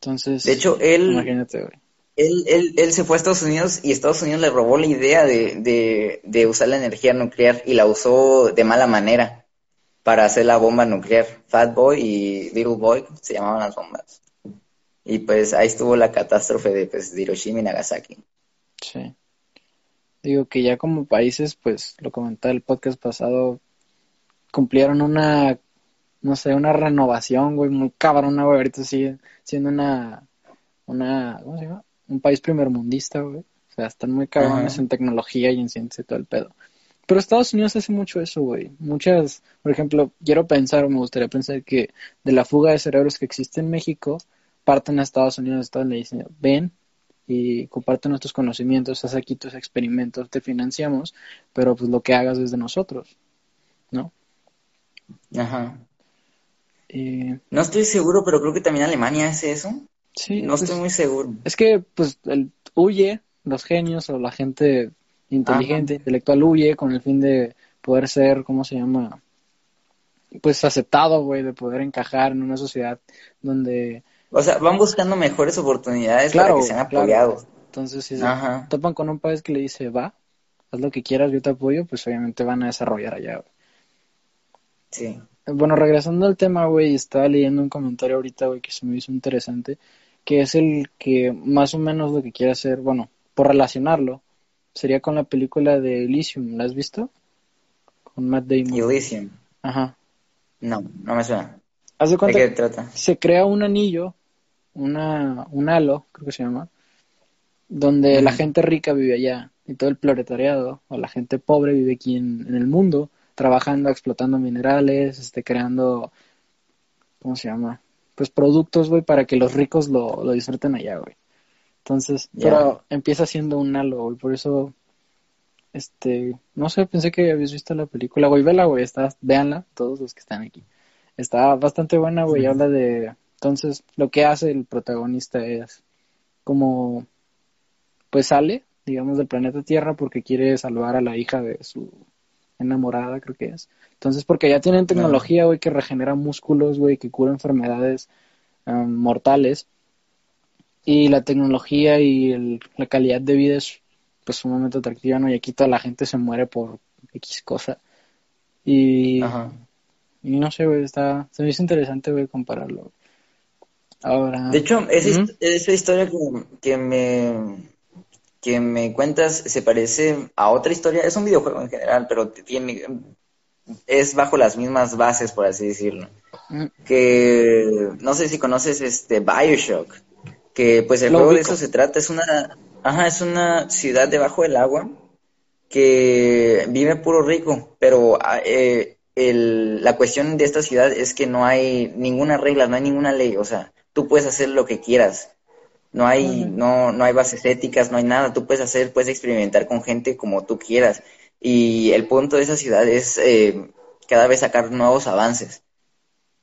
Entonces, De hecho, él, imagínate, güey. él, él, él se fue a Estados Unidos y Estados Unidos le robó la idea de, de, de usar la energía nuclear y la usó de mala manera para hacer la bomba nuclear. Fat Boy y Little Boy se llamaban las bombas. Y pues ahí estuvo la catástrofe de, pues, de Hiroshima y Nagasaki. Sí. Digo que ya como países, pues lo comentaba el podcast pasado, cumplieron una, no sé, una renovación, güey, muy cabrona, güey. Ahorita sigue siendo una, una, ¿cómo se llama? Un país primermundista, güey. O sea, están muy cabrones en tecnología y en ciencia y todo el pedo. Pero Estados Unidos hace mucho eso, güey. Muchas, por ejemplo, quiero pensar, o me gustaría pensar que de la fuga de cerebros que existe en México, parten a Estados Unidos, Estados le dicen, ven y comparte nuestros conocimientos, haz aquí tus experimentos, te financiamos, pero pues lo que hagas es de nosotros, ¿no? Ajá. Y No estoy seguro, pero creo que también Alemania hace eso. sí, No pues, estoy muy seguro. es que pues el, huye, los genios o la gente inteligente, intelectual huye con el fin de poder ser, ¿cómo se llama? Pues aceptado, güey, de poder encajar en una sociedad donde, O sea, van buscando mejores oportunidades Claro, para que sean claro. apoyados. entonces si se topan con un país que le dice, va, haz lo que quieras, yo te apoyo, pues obviamente van a desarrollar allá, güey. Sí. Bueno, regresando al tema, güey, estaba leyendo un comentario ahorita, güey, que se me hizo interesante, que es el que más o menos lo que quiere hacer, bueno, por relacionarlo, sería con la película de Elysium, ¿la has visto? Con Matt Damon. Elysium. Ajá. No, no me suena. Haz de ¿De cuenta qué que trata? se crea un anillo, una, un halo, creo que se llama, donde la gente rica vive allá y todo el proletariado o la gente pobre vive aquí en, en el mundo, trabajando, explotando minerales, este, creando, ¿cómo se llama? Pues productos, güey, para que los ricos lo, lo disfruten allá, güey. Entonces, pero empieza siendo un halo, güey, por eso, este, no sé, pensé que habías visto la película, güey, vela, güey, está, véanla, todos los que están aquí. Está bastante buena, güey, habla de, entonces, lo que hace el protagonista es como, pues sale, digamos, del planeta Tierra porque quiere salvar a la hija de su enamorada, creo que es. Entonces, porque ya tienen tecnología, güey, que regenera músculos, güey, que cura enfermedades um, mortales. Y la tecnología y el- la calidad de vida es, pues, sumamente atractiva, ¿no? Y aquí toda la gente se muere por X cosa. Y, Ajá. y no sé, güey, está, se me hizo interesante, güey, compararlo. Ahora, De hecho, esa, historia que, que me que me cuentas se parece a otra historia. Es un videojuego en general, pero tiene es bajo las mismas bases, por así decirlo. mm, Que no sé si conoces este BioShock, que pues el Lo juego de eso se trata. Es una, ajá, es una ciudad debajo del agua que vive puro rico, pero ah, eh, el- la cuestión de esta ciudad es que no hay ninguna regla, no hay ninguna ley, o sea, tú puedes hacer lo que quieras. No hay, no, no hay bases éticas, no hay nada. Tú puedes hacer, puedes experimentar con gente como tú quieras. Y el punto de esa ciudad es eh, cada vez sacar nuevos avances.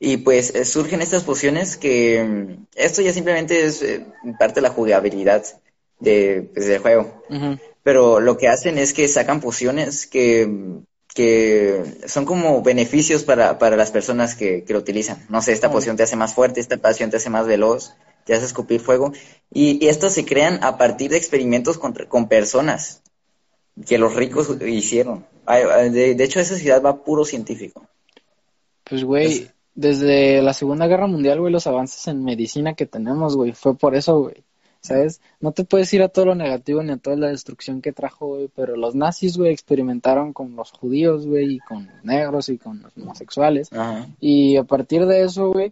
Y pues eh, surgen estas pociones que mm, esto ya simplemente es eh, parte de la jugabilidad de, pues, del juego. Pero lo que hacen es que sacan pociones que, que son como beneficios para, para las personas que, que, lo utilizan. No sé, esta poción te hace más fuerte, esta poción te hace más veloz, te hace escupir fuego. Y, y estas se crean a partir de experimentos con, con personas que los ricos hicieron. De, de hecho, esa ciudad va puro científico. Pues, güey, desde la Segunda Guerra Mundial, güey, los avances en medicina que tenemos, güey, fue por eso, güey. ¿Sabes? No te puedes ir a todo lo negativo ni a toda la destrucción que trajo, güey, pero los nazis, güey, experimentaron con los judíos, güey, y con los negros y con los homosexuales. Y a partir de eso, güey,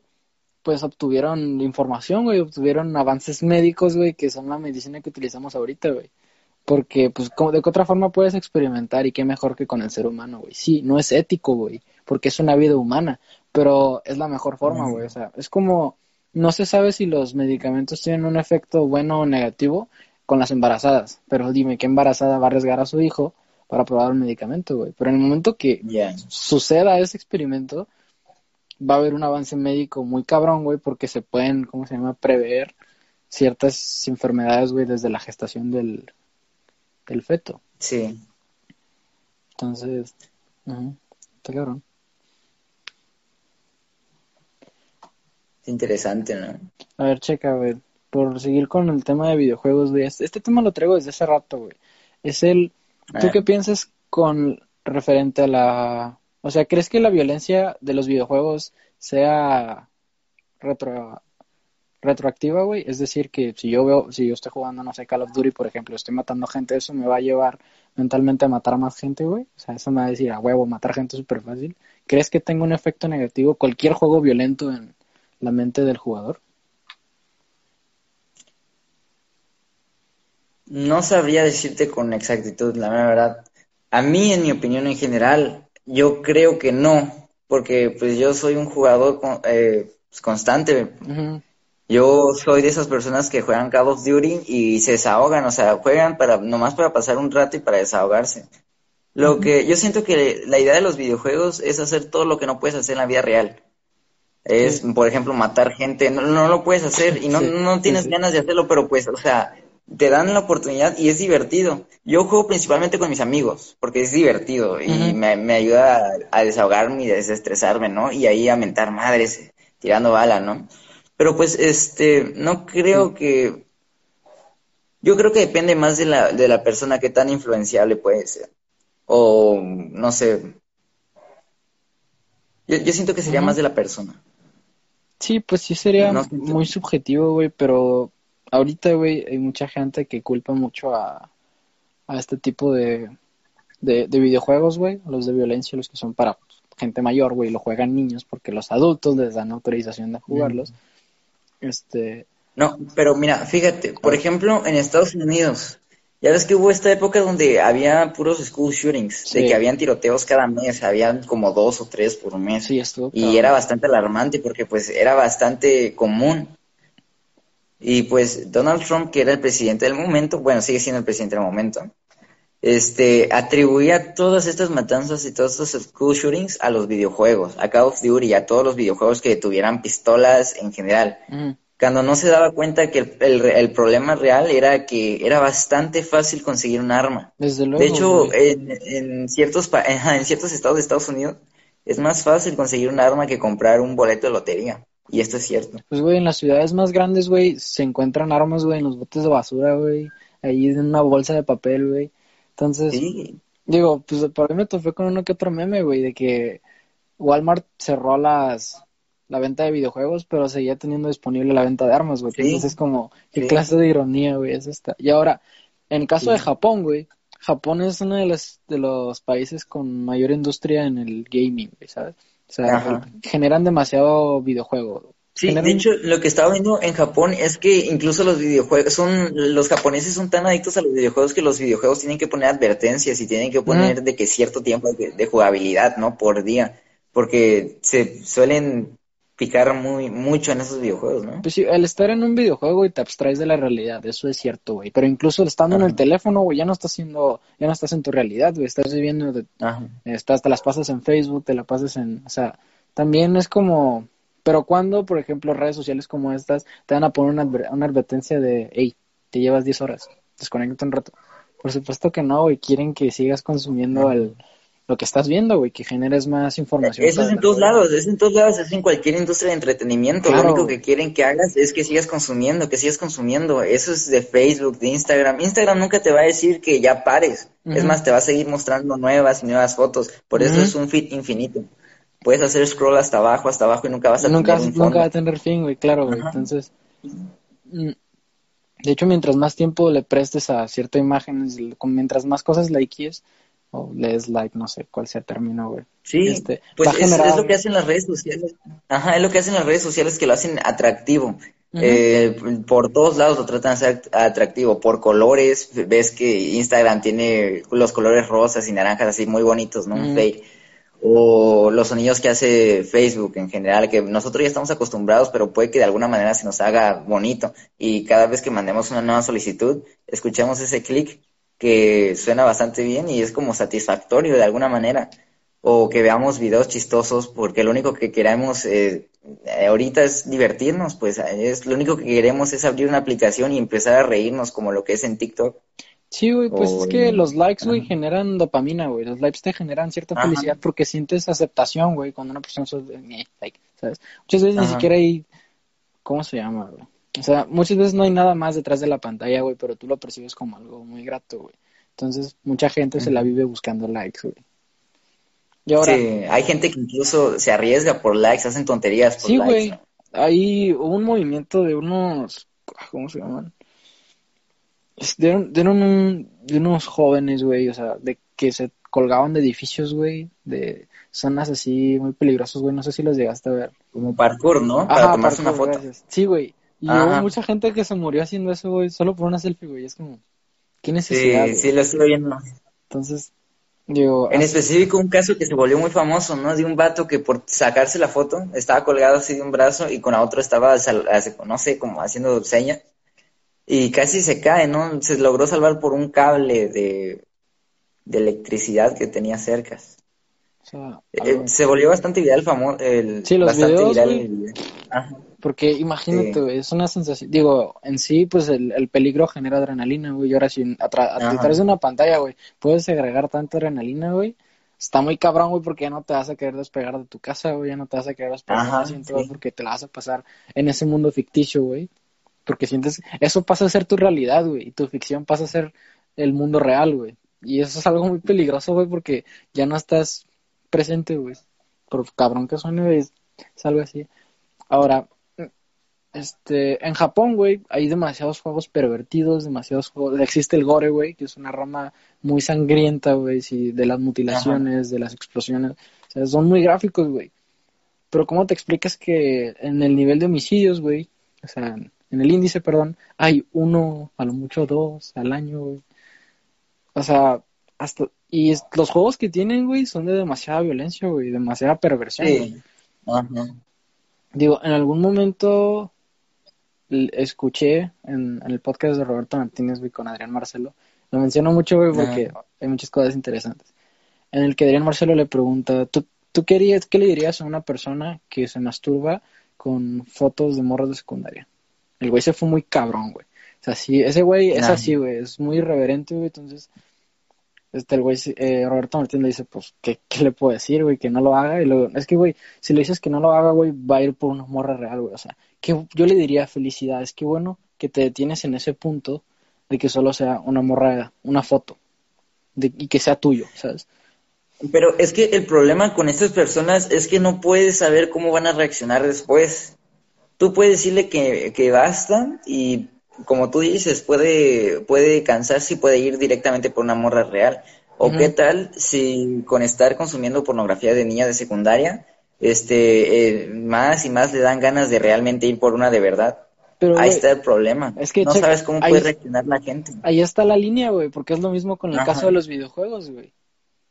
pues obtuvieron información, güey, obtuvieron avances médicos, güey, que son la medicina que utilizamos ahorita, güey. Porque, pues, ¿de qué otra forma puedes experimentar? Y qué mejor que con el ser humano, güey. Sí, no es ético, güey, porque es una vida humana, pero es la mejor forma, güey. O sea, es como, no se sabe si los medicamentos tienen un efecto bueno o negativo con las embarazadas, pero dime, ¿qué embarazada va a arriesgar a su hijo para probar un medicamento, güey? Pero en el momento que suceda ese experimento, va a haber un avance médico muy cabrón, güey, porque se pueden, ¿cómo se llama?, prever ciertas enfermedades, güey, desde la gestación del, del feto. Sí. Entonces, está cabrón. Interesante, ¿no? A ver, checa, güey. Por seguir con el tema de videojuegos, güey. Este, tema lo traigo desde hace rato, güey. Es el. ¿Tú qué piensas con referente a la. O sea, ¿crees que la violencia de los videojuegos sea retro, retroactiva, güey? Es decir, que si yo veo, si yo estoy jugando, no sé, Call of Duty, por ejemplo, estoy matando gente, eso me va a llevar mentalmente a matar a más gente, güey. O sea, eso me va a decir, a huevo, matar gente es súper fácil. ¿Crees que tenga un efecto negativo cualquier juego violento en, la mente del jugador? No sabría decirte con exactitud, la verdad. A mí, en mi opinión en general, yo creo que no, porque pues yo soy un jugador eh, pues, constante. Yo soy de esas personas que juegan Call of Duty y se desahogan, o sea, juegan para nomás para pasar un rato y para desahogarse. Lo que yo siento que la idea de los videojuegos es hacer todo lo que no puedes hacer en la vida real. Es, por ejemplo, matar gente. No, no, lo puedes hacer y no, no tienes ganas de hacerlo, pero pues, o sea, te dan la oportunidad y es divertido. Yo juego principalmente con mis amigos porque es divertido y me, me, ayuda a, desahogarme y desestresarme, ¿no? Y ahí a mentar madres tirando bala, ¿no? Pero pues, este, no creo que... Yo creo que depende más de la, de la persona que tan influenciable puede ser. O, no sé. Yo, yo siento que sería más de la persona. Sí, pues sí sería muy subjetivo, güey, pero ahorita, güey, hay mucha gente que culpa mucho a, a este tipo de, de, videojuegos, güey, los de violencia, los que son para gente mayor, güey, lo juegan niños porque los adultos les dan autorización de jugarlos. Este. No, pero mira, fíjate, por ejemplo, en Estados Unidos, ya ves que hubo esta época donde había puros school shootings, de que habían tiroteos cada mes, habían como dos o tres por mes. Sí, esto. Y era bastante alarmante porque pues era bastante común. Y pues Donald Trump, que era el presidente del momento, bueno, sigue siendo el presidente del momento, este, atribuía todas estas matanzas y todos estos school shootings a los videojuegos, a Call of Duty a todos los videojuegos que tuvieran pistolas en general cuando no se daba cuenta que el, el, problema real era que era bastante fácil conseguir un arma. Desde luego. De hecho, en, en, ciertos en ciertos estados de Estados Unidos es más fácil conseguir un arma que comprar un boleto de lotería. Y esto es cierto. Pues, güey, en las ciudades más grandes, güey, se encuentran armas, güey, en los botes de basura, güey. Ahí en una bolsa de papel, güey. Entonces, digo, pues por ahí me topé con uno que otro meme, güey, de que Walmart cerró las la venta de videojuegos, pero seguía teniendo disponible la venta de armas, güey. Entonces es como, ¿qué clase de ironía, güey, es esta? Y ahora, en caso de Japón, güey, Japón es uno de los, de los países con mayor industria en el gaming, güey, ¿sabes? O sea, generan demasiado videojuego. Sí, de hecho, lo que estaba viendo en Japón es que incluso los videojuegos son, los japoneses son tan adictos a los videojuegos que los videojuegos tienen que poner advertencias y tienen que poner de que cierto tiempo de, de, jugabilidad, ¿no? Por día, porque se suelen picar muy mucho en esos videojuegos, ¿no? Pues sí, al estar en un videojuego, güey, te abstraes de la realidad, eso es cierto, güey. Pero incluso estando en el teléfono, güey, ya no estás haciendo, ya no estás en tu realidad, güey, estás viviendo, de, estás, te las pasas en Facebook, te la pasas en, o sea, también es como, pero cuando, por ejemplo, redes sociales como estas te van a poner una, una advertencia de, hey, te llevas 10 horas, desconecta un rato. Por supuesto que no, güey, quieren que sigas consumiendo el, lo que estás viendo, güey, que generes más información. Eso es en todos lados, es en todos lados, es en cualquier industria de entretenimiento. Lo único que quieren que hagas es que sigas consumiendo, que sigas consumiendo. Eso es de Facebook, de Instagram. Instagram nunca te va a decir que ya pares. Es más, te va a seguir mostrando nuevas y nuevas fotos. Por eso es un fit infinito. Puedes hacer scroll hasta abajo, hasta abajo y nunca vas a nunca, tener un Nunca va a tener fin, güey, claro, güey. Entonces, mm, de hecho, mientras más tiempo le prestes a cierta imagen, mientras más cosas likees o lees like, no sé cuál sea el término, güey. Sí, este, pues es, lo que hacen las redes sociales. Ajá, es lo que hacen las redes sociales que lo hacen atractivo. Eh, por todos lados lo tratan de hacer atractivo, por colores, ves que Instagram tiene los colores rosas y naranjas así muy bonitos, ¿no? o los sonidos que hace Facebook en general, que nosotros ya estamos acostumbrados, pero puede que de alguna manera se nos haga bonito. Y cada vez que mandemos una nueva solicitud, escuchemos ese clic que suena bastante bien y es como satisfactorio de alguna manera. O que veamos videos chistosos, porque lo único que queremos eh, ahorita es divertirnos, pues es lo único que queremos es abrir una aplicación y empezar a reírnos como lo que es en TikTok. Sí, güey, pues es que los likes, güey, generan dopamina, güey. Los likes te generan cierta felicidad porque sientes aceptación, güey, cuando una persona eh, like, ¿sabes? Muchas veces ni siquiera hay, ¿cómo se llama, güey? O sea, muchas veces no hay nada más detrás de la pantalla, güey, pero tú lo percibes como algo muy grato, güey. Entonces, mucha gente se la vive buscando likes, güey. Y ahora, sí, hay gente que incluso se arriesga por likes, hacen tonterías por sí, likes. Sí, güey. Hay un movimiento de unos, ¿cómo se llaman? de, un, de unos jóvenes, güey, o sea, de que se colgaban de edificios, güey, de zonas así muy peligrosas, güey, no sé si los llegaste a ver. Como parkour, ¿no? Para tomarse una foto. Sí, güey. Y hubo mucha gente que se murió haciendo eso, güey, solo por una selfie, güey, es como, ¿qué necesidad? Sí, sí, lo estoy viendo. Entonces, digo... En específico un caso que se volvió muy famoso, ¿no? De un vato que por sacarse la foto estaba colgado así de un brazo y con la otro estaba, no sé, como haciendo señas y casi se cae, ¿no? Se logró salvar por un cable de, electricidad que tenía cerca. Eh, se volvió bastante viral famoso. El, sí, los videos, Porque imagínate, es una sensación. Digo, en sí, pues el, peligro genera adrenalina, güey. Y ahora, si a, través de una pantalla, güey, puedes agregar tanta adrenalina, güey. Está muy cabrón, güey, porque ya no te vas a querer despegar de tu casa, güey. Ya no te vas a querer despegar de todo, porque te la vas a pasar en ese mundo ficticio, güey porque sientes, eso pasa a ser tu realidad, güey, y tu ficción pasa a ser el mundo real, güey. Y eso es algo muy peligroso, güey, porque ya no estás presente, güey. Por cabrón que suene, güey, es, algo así. Ahora, este, en Japón, güey, hay demasiados juegos pervertidos, demasiados juegos, existe el gore, güey, que es una rama muy sangrienta, güey, sí, de las mutilaciones, de las explosiones, o sea, son muy gráficos, güey. Pero ¿cómo te explicas que en el nivel de homicidios, güey, o sea, en el índice, perdón, hay uno, a lo mucho dos al año, güey. O sea, hasta. Y los juegos que tienen, güey, son de demasiada violencia, güey, demasiada perversión. Sí. Digo, en algún momento escuché en, el podcast de Roberto Martínez, güey, con Adrián Marcelo. Lo menciono mucho, güey, porque hay muchas cosas interesantes. En el que Adrián Marcelo le pregunta, ¿tú, tú qué, qué le dirías a una persona que se masturba con fotos de morros de secundaria? El güey se fue muy cabrón, güey. O sea, sí, ese güey es así, güey, es muy irreverente, güey, entonces, este, el güey, eh, Roberto Martín le dice, pues, ¿qué, ¿qué, le puedo decir, güey? Que no lo haga, y luego, es que, güey, si le dices que no lo haga, güey, va a ir por una morra real, güey, o sea, que yo le diría felicidades, qué bueno que te detienes en ese punto de que solo sea una morra, una foto, de, y que sea tuyo, ¿sabes? Pero es que el problema con estas personas es que no puedes saber cómo van a reaccionar después tú puedes decirle que, que basta y como tú dices, puede, puede cansarse y puede ir directamente por una morra real. ¿O qué tal si con estar consumiendo pornografía de niña de secundaria, este, eh, más y más le dan ganas de realmente ir por una de verdad? Pero, ahí está el problema. Es que no sabes cómo puede reaccionar la gente. Ahí está la línea, güey, porque es lo mismo con el caso de los videojuegos, güey.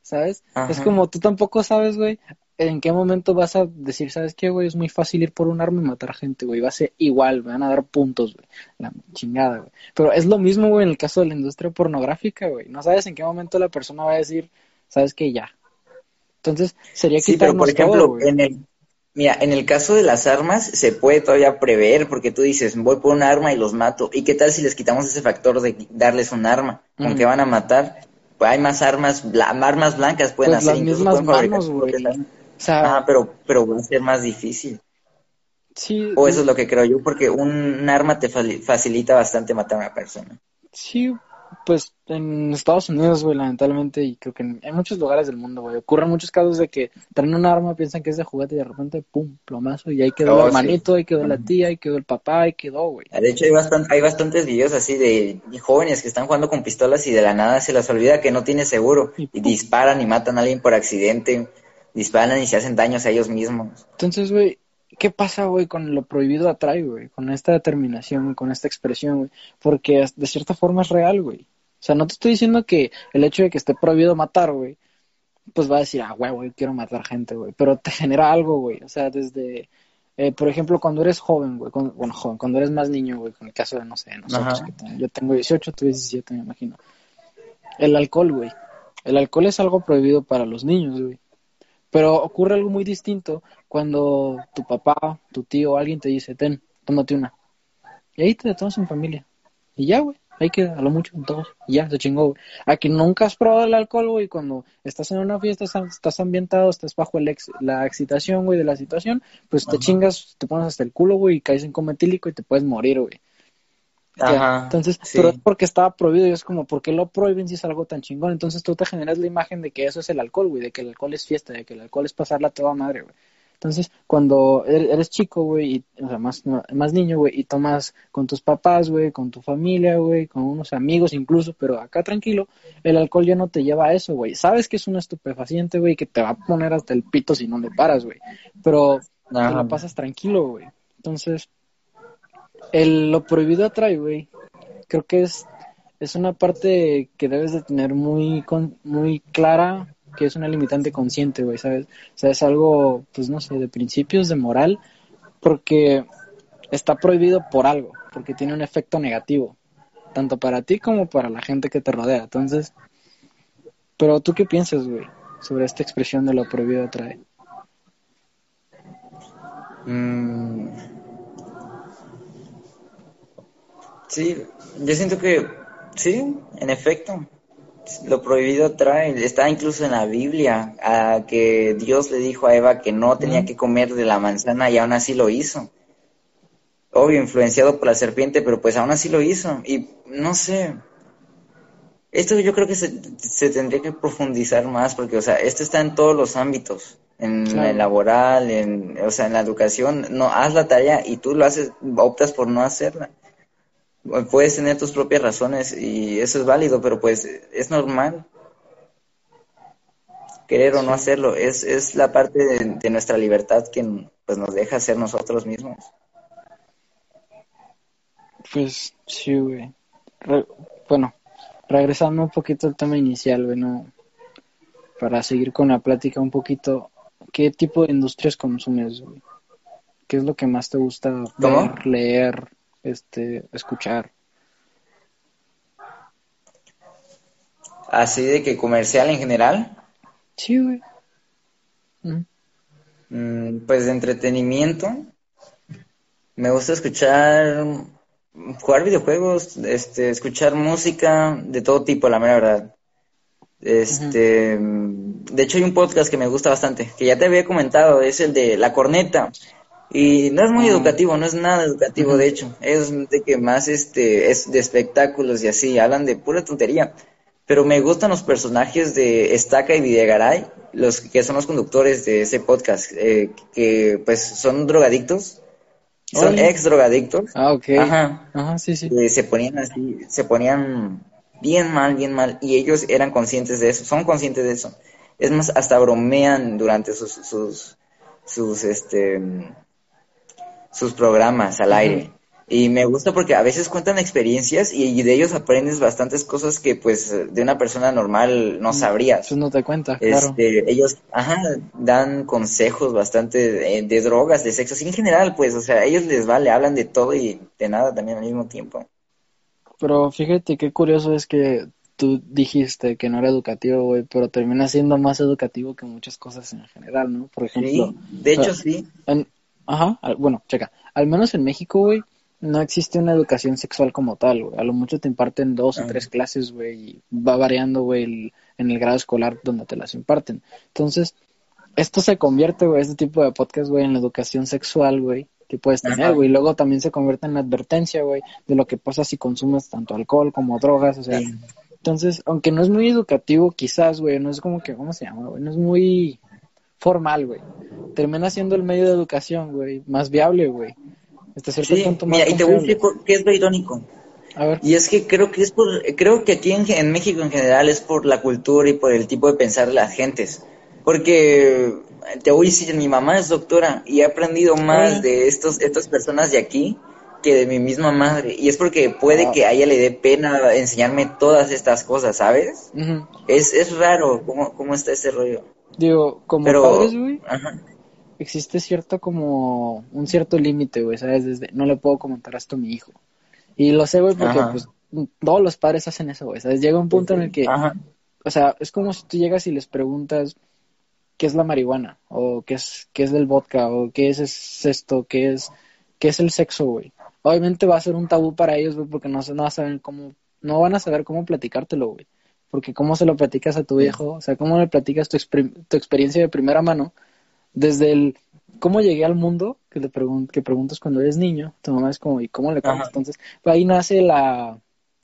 ¿Sabes? Es como tú tampoco sabes, güey, ¿en qué momento vas a decir, sabes qué, güey? Es muy fácil ir por un arma y matar gente, güey. Va a ser igual, me van a dar puntos, güey. La chingada, güey. Pero es lo mismo, güey, en el caso de la industria pornográfica, güey. No sabes en qué momento la persona va a decir, sabes qué, ya. Entonces, sería sí, pero por ejemplo, en el, mira, en el caso de las armas se puede todavía prever, porque tú dices, voy por un arma y los mato. ¿Y qué tal si les quitamos ese factor de darles un arma? ¿Con qué van a matar? Pues hay más armas, armas blancas pueden pues hacer, las mismas manos, güey ah, pero, pero va a ser más difícil. Sí. O eso es lo que creo yo, porque un, arma te facilita bastante matar a una persona. Sí, pues en Estados Unidos, güey, lamentablemente, y creo que en, muchos lugares del mundo, güey, ocurren muchos casos de que traen un arma, piensan que es de juguete y de repente, pum, plomazo, y ahí quedó el oh, hermanito, ahí quedó la tía, ahí quedó el papá, ahí quedó, güey. De hecho, hay, bastante, hay bastantes videos así de jóvenes que están jugando con pistolas y de la nada se les olvida que no tiene seguro y disparan y matan a alguien por accidente disparan y se hacen daños a ellos mismos. Entonces, güey, ¿qué pasa, güey, con lo prohibido atrae, güey? Con esta determinación, con esta expresión, güey. Porque de cierta forma es real, güey. O sea, no te estoy diciendo que el hecho de que esté prohibido matar, güey, pues va a decir, ah, güey, güey, quiero matar gente, güey. Pero te genera algo, güey. O sea, desde, eh, por ejemplo, cuando eres joven, güey, bueno, joven, cuando eres más niño, güey, con el caso de, no sé, nosotros, que yo tengo 18, tú 17, me imagino. El alcohol, güey. El alcohol es algo prohibido para los niños, güey. Pero ocurre algo muy distinto cuando tu papá, tu tío o alguien te dice, ten, tómate una. Y ahí te tomas en familia. Y ya, güey. Ahí queda, a lo mucho, en todos. Y ya, se chingó, güey. Aquí nunca has probado el alcohol, güey. Cuando estás en una fiesta, estás, ambientado, estás bajo el la excitación, güey, de la situación, pues te chingas, te pones hasta el culo, güey, y caes en cometílico y te puedes morir, güey. Entonces, pero es porque estaba prohibido y es como, ¿por qué lo prohíben si es algo tan chingón? Entonces tú te generas la imagen de que eso es el alcohol, güey, de que el alcohol es fiesta, de que el alcohol es pasarla toda madre, güey. Entonces, cuando er-, eres chico, güey, o sea, más, más niño, güey, y tomas con tus papás, güey, con tu familia, güey, con unos amigos incluso, pero acá tranquilo, el alcohol ya no te lleva a eso, güey. Sabes que es un estupefaciente, güey, que te va a poner hasta el pito si no le paras, güey. Pero te la pasas tranquilo, güey. Entonces, el, lo prohibido atrae, güey. Creo que es, es una parte que debes de tener muy, muy clara, que es una limitante consciente, güey, ¿sabes? O sea, es algo, pues no sé, de principios, de moral, porque está prohibido por algo, porque tiene un efecto negativo, tanto para ti como para la gente que te rodea. Entonces, pero tú qué piensas, güey, sobre esta expresión de lo prohibido atrae? Mm, Sí, yo siento que sí, en efecto, lo prohibido trae, está incluso en la Biblia, a que Dios le dijo a Eva que no tenía que comer de la manzana y aún así lo hizo. Obvio, influenciado por la serpiente, pero pues aún así lo hizo. Y no sé, esto yo creo que se, se tendría que profundizar más, porque, o sea, esto está en todos los ámbitos, en el laboral, en, o sea, en la educación. No, haz la tarea y tú lo haces, optas por no hacerla puedes tener tus propias razones y eso es válido, pero pues es normal querer o no hacerlo. Es, es la parte de, nuestra libertad que pues, nos deja ser nosotros mismos. Pues sí, güey. bueno, regresando un poquito al tema inicial, bueno, para seguir con la plática un poquito, ¿qué tipo de industrias consumes, güey? ¿Qué es lo que más te gusta ver, leer, este, escuchar. Así de que comercial en general. Sí, güey. Mm, pues de entretenimiento. Me gusta escuchar, jugar videojuegos, este, escuchar música de todo tipo, la mera verdad. Este, de hecho hay un podcast que me gusta bastante, que ya te había comentado, es el de La Corneta. Y no es muy ah. educativo, no es nada educativo, de hecho. Es de que más este es de espectáculos y así, hablan de pura tontería. Pero me gustan los personajes de Estaca y Videgaray, los que son los conductores de ese podcast, eh, que pues son drogadictos, son ex drogadictos. Ah, ok. Ajá. Ajá, sí, sí. se ponían así, se ponían bien mal, bien mal, y ellos eran conscientes de eso, son conscientes de eso. Es más, hasta bromean durante sus, sus, sus, este, sus programas al aire. Y me gusta porque a veces cuentan experiencias y de ellos aprendes bastantes cosas que pues de una persona normal no sabrías. Tú no te cuentas, claro. Este, ellos, ajá, dan consejos bastante de, drogas, de sexo, así en general, pues, o sea, a ellos les vale, hablan de todo y de nada también al mismo tiempo. Pero fíjate qué curioso es que tú dijiste que no era educativo, güey, pero termina siendo más educativo que muchas cosas en general, ¿no? Por ejemplo. de hecho sí. Ajá, bueno, checa. Al menos en México, güey, no existe una educación sexual como tal, güey. A lo mucho te imparten dos o tres clases, güey, y va variando, güey, en el grado escolar donde te las imparten. Entonces, esto se convierte, güey, este tipo de podcast, güey, en la educación sexual, güey, que puedes tener, güey. Luego también se convierte en la advertencia, güey, de lo que pasa si consumes tanto alcohol como drogas, o sea. Entonces, aunque no es muy educativo, quizás, güey, no es como que, ¿cómo se llama, güey? No es muy formal, güey. Termina siendo el medio de educación, güey, más viable, güey sí, mira, y te voy a decir qué es lo irónico. Y es que creo que es por, creo que aquí en, México en general es por la cultura y por el tipo de pensar de las gentes. Porque te voy a decir, mi mamá es doctora y he aprendido más de estos, estas personas de aquí que de mi misma madre. Y es porque puede que a ella le dé pena enseñarme todas estas cosas, ¿sabes? es, es raro cómo, cómo está ese rollo. Digo, como padres, güey, existe cierto como un cierto límite, güey, ¿sabes? Desde, no le puedo comentar esto a mi hijo. Y lo sé, güey, porque pues todos los padres hacen eso, güey, ¿sabes? Llega un punto en el que, o sea, es como si tú llegas y les preguntas qué es la marihuana, o qué es, qué es del vodka, o qué es, esto, qué es, qué es el sexo, güey. Obviamente va a ser un tabú para ellos, güey, porque no, no saben cómo, no van a saber cómo platicártelo, güey. Porque cómo se lo platicas a tu viejo, o sea, cómo le platicas tu, tu experiencia de primera mano, desde el cómo llegué al mundo, que le que preguntas cuando eres niño, tu mamá es como, ¿y cómo le cuentas? Entonces, ahí nace la,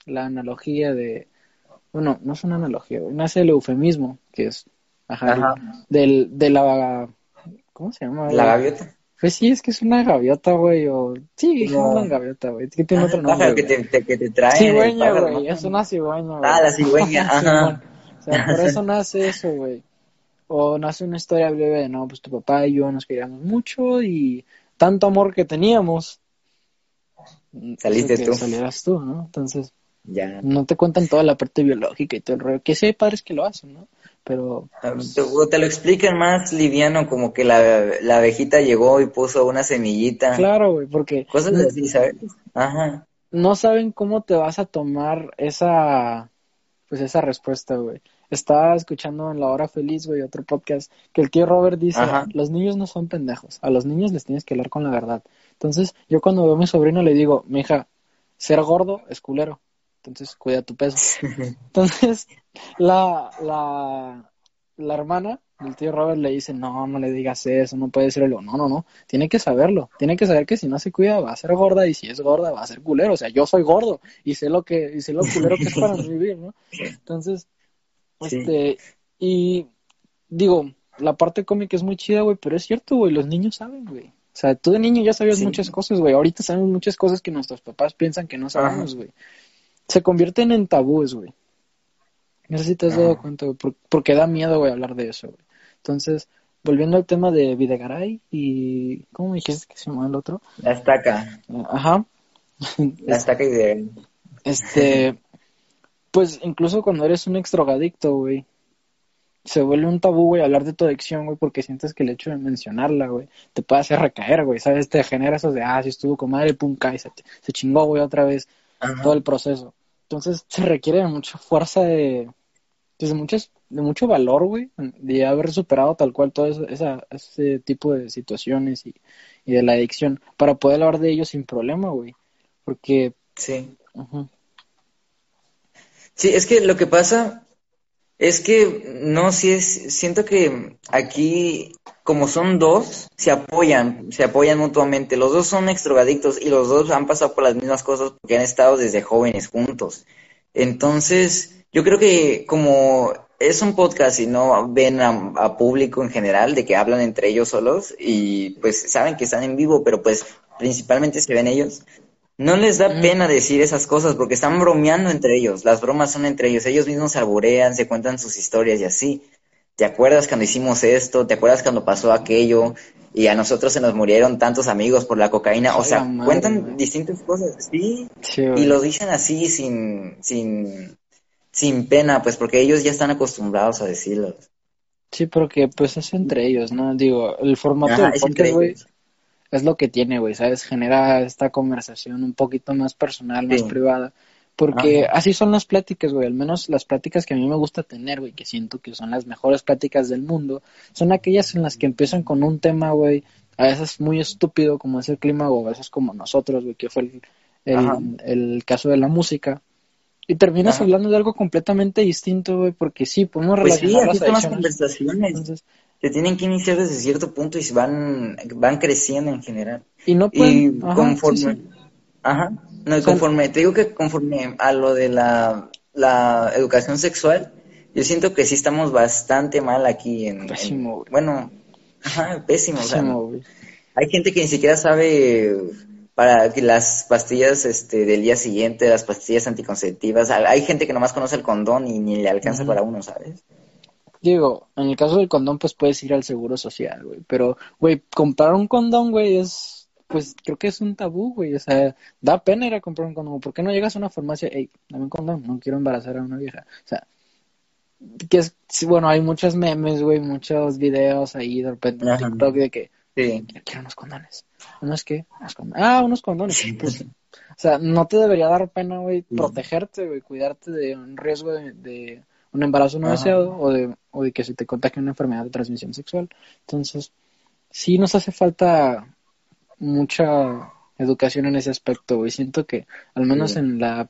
la analogía de, bueno, no es una analogía, nace el eufemismo, que es, ajá, Del, de la, ¿cómo se llama? La gaviota. Pues sí, es que es una gaviota, güey, o... Sí, es una gaviota, güey, es que tiene otro nombre. que te, que te trae. Cigüeña, güey, es una cigüeña, Ah, la cigüeña, ajá. o sea, por eso nace eso, güey. O nace una historia breve de, no, pues tu papá y yo nos queríamos mucho y tanto amor que teníamos. Saliste tú. Salieras tú, ¿no? Entonces, ya. no te cuentan toda la parte biológica y todo el rollo. Que sí hay padres que lo hacen, ¿no? Pero... Ah, te, lo explican más liviano, como que la, la abejita llegó y puso una semillita. Claro, güey, porque... Cosas así, ¿sabes? Ajá. No saben cómo te vas a tomar esa... Pues esa respuesta, güey estaba escuchando en La Hora Feliz, güey, otro podcast, que el tío Robert dice, los niños no son pendejos, a los niños les tienes que hablar con la verdad. Entonces, yo cuando veo a mi sobrino le digo, mi hija, ser gordo es culero, entonces cuida tu peso. Entonces, la, la, la hermana el tío Robert le dice, no, no le digas eso, no puede decirlo. No, no, no, tiene que saberlo. Tiene que saber que si no se cuida va a ser gorda y si es gorda va a ser culero. O sea, yo soy gordo y sé lo que, y sé lo culero que es para vivir, ¿no? Entonces, este, y digo, la parte cómica es muy chida, güey, pero es cierto, güey, los niños saben, güey. O sea, tú de niño ya sabías muchas cosas, güey. Ahorita sabemos muchas cosas que nuestros papás piensan que no sabemos, güey. Se convierten en tabúes, güey. No sé si te has dado cuenta, güey, porque da miedo, güey, hablar de eso, güey. Entonces, volviendo al tema de Videgaray y... ¿Cómo me dijiste que se llama el otro? La estaca. Ajá. La estaca y de... Este, pues incluso cuando eres un extrogadicto, güey, se vuelve un tabú, güey, hablar de tu adicción, güey, porque sientes que el hecho de mencionarla, güey, te puede hacer recaer, güey, ¿sabes? Te genera esos de, ah, si estuvo con madre, pum, cae, se, se chingó, güey, otra vez, todo el proceso. Entonces, se requiere de mucha fuerza de, pues, de, muchas, de mucho valor, güey, de haber superado tal cual todo esa, ese tipo de situaciones y, y de la adicción, para poder hablar de ello sin problema, güey, porque... Sí. Sí, es que lo que pasa es que no, sí es, siento que aquí, como son dos, se apoyan, se apoyan mutuamente. Los dos son extrogadictos y los dos han pasado por las mismas cosas porque han estado desde jóvenes juntos. Entonces, yo creo que como es un podcast y no ven a, a, público en general de que hablan entre ellos solos y pues saben que están en vivo, pero pues principalmente se ven ellos, no les da pena decir esas cosas porque están bromeando entre ellos. Las bromas son entre ellos. Ellos mismos se alburean, se cuentan sus historias y así. ¿te acuerdas cuando hicimos esto? ¿Te acuerdas cuando pasó aquello? Y a nosotros se nos murieron tantos amigos por la cocaína. O sea, cuentan distintas cosas, ¿sí? y lo dicen así sin, sin, sin pena, pues porque ellos ya están acostumbrados a decirlo. Sí, porque pues es entre ellos, ¿no? Digo, el formato del podcast, güey, es lo que tiene, güey, ¿sabes? Genera esta conversación un poquito más personal, más privada. Porque así son las pláticas, güey. Al menos las pláticas que a mí me gusta tener, güey, que siento que son las mejores pláticas del mundo, son aquellas en las que empiezan con un tema, güey, a veces muy estúpido como es el clima, o a veces como nosotros, güey, que fue el, el, caso de la música. Y terminas hablando de algo completamente distinto, güey, porque sí, podemos pues relacionar sí, las conversaciones. Se tienen que iniciar desde cierto punto y se van, van creciendo en general. Y no pueden... conforme... Ajá. No, conforme, te digo que conforme a lo de la, la educación sexual, yo siento que sí estamos bastante mal aquí en... Pésimo, bueno, ajá, pésimo. hay gente que ni siquiera sabe para que las pastillas este, del día siguiente, las pastillas anticonceptivas, hay gente que nomás conoce el condón y ni le alcanza para uno, ¿sabes? Digo, en el caso del condón, pues puedes ir al seguro social, güey. Pero, güey, comprar un condón, güey, es pues creo que es un tabú, güey. O sea, da pena ir a comprar un condón. ¿Por qué no llegas a una farmacia? Ey, dame un condón, no quiero embarazar a una vieja. O sea, que es, bueno, hay muchos memes, güey, muchos videos ahí de repente en TikTok de que sí. quiero unos condones. ¿Unos qué? Unos condones. Ah, unos condones. Pues, o sea, no te debería dar pena, güey, protegerte, güey, cuidarte de un riesgo de, un embarazo no deseado o de, o de que se te contagie una enfermedad de transmisión sexual. Entonces, sí nos hace falta mucha educación en ese aspecto, güey. Siento que, al menos en la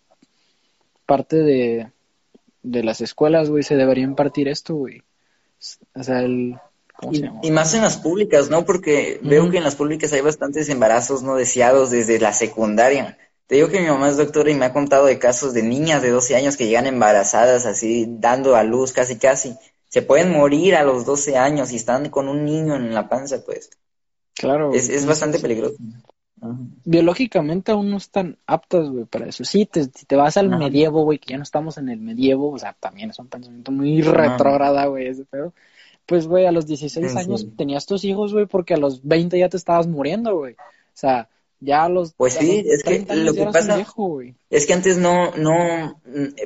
parte de, de las escuelas, güey, se debería impartir esto, güey. O sea, el... y, más en las públicas, ¿no? Porque veo que en las públicas hay bastantes embarazos no deseados desde la secundaria. Te digo que mi mamá es doctora y me ha contado de casos de niñas de 12 años que llegan embarazadas, así, dando a luz casi casi. Se pueden morir a los 12 años y están con un niño en la panza, pues. Claro. Es, bastante peligroso. Biológicamente aún no están aptas, güey, para eso. Sí, te, si te vas al medievo, güey, que ya no estamos en el medievo, o sea, también es un pensamiento muy retrógrada, güey, ese pedo. Pues, güey, a los 16 años tenías tus hijos, güey, porque a los 20 ya te estabas muriendo, güey. O sea, ya los. Pues sí, es que lo que pasa. es que antes no, no.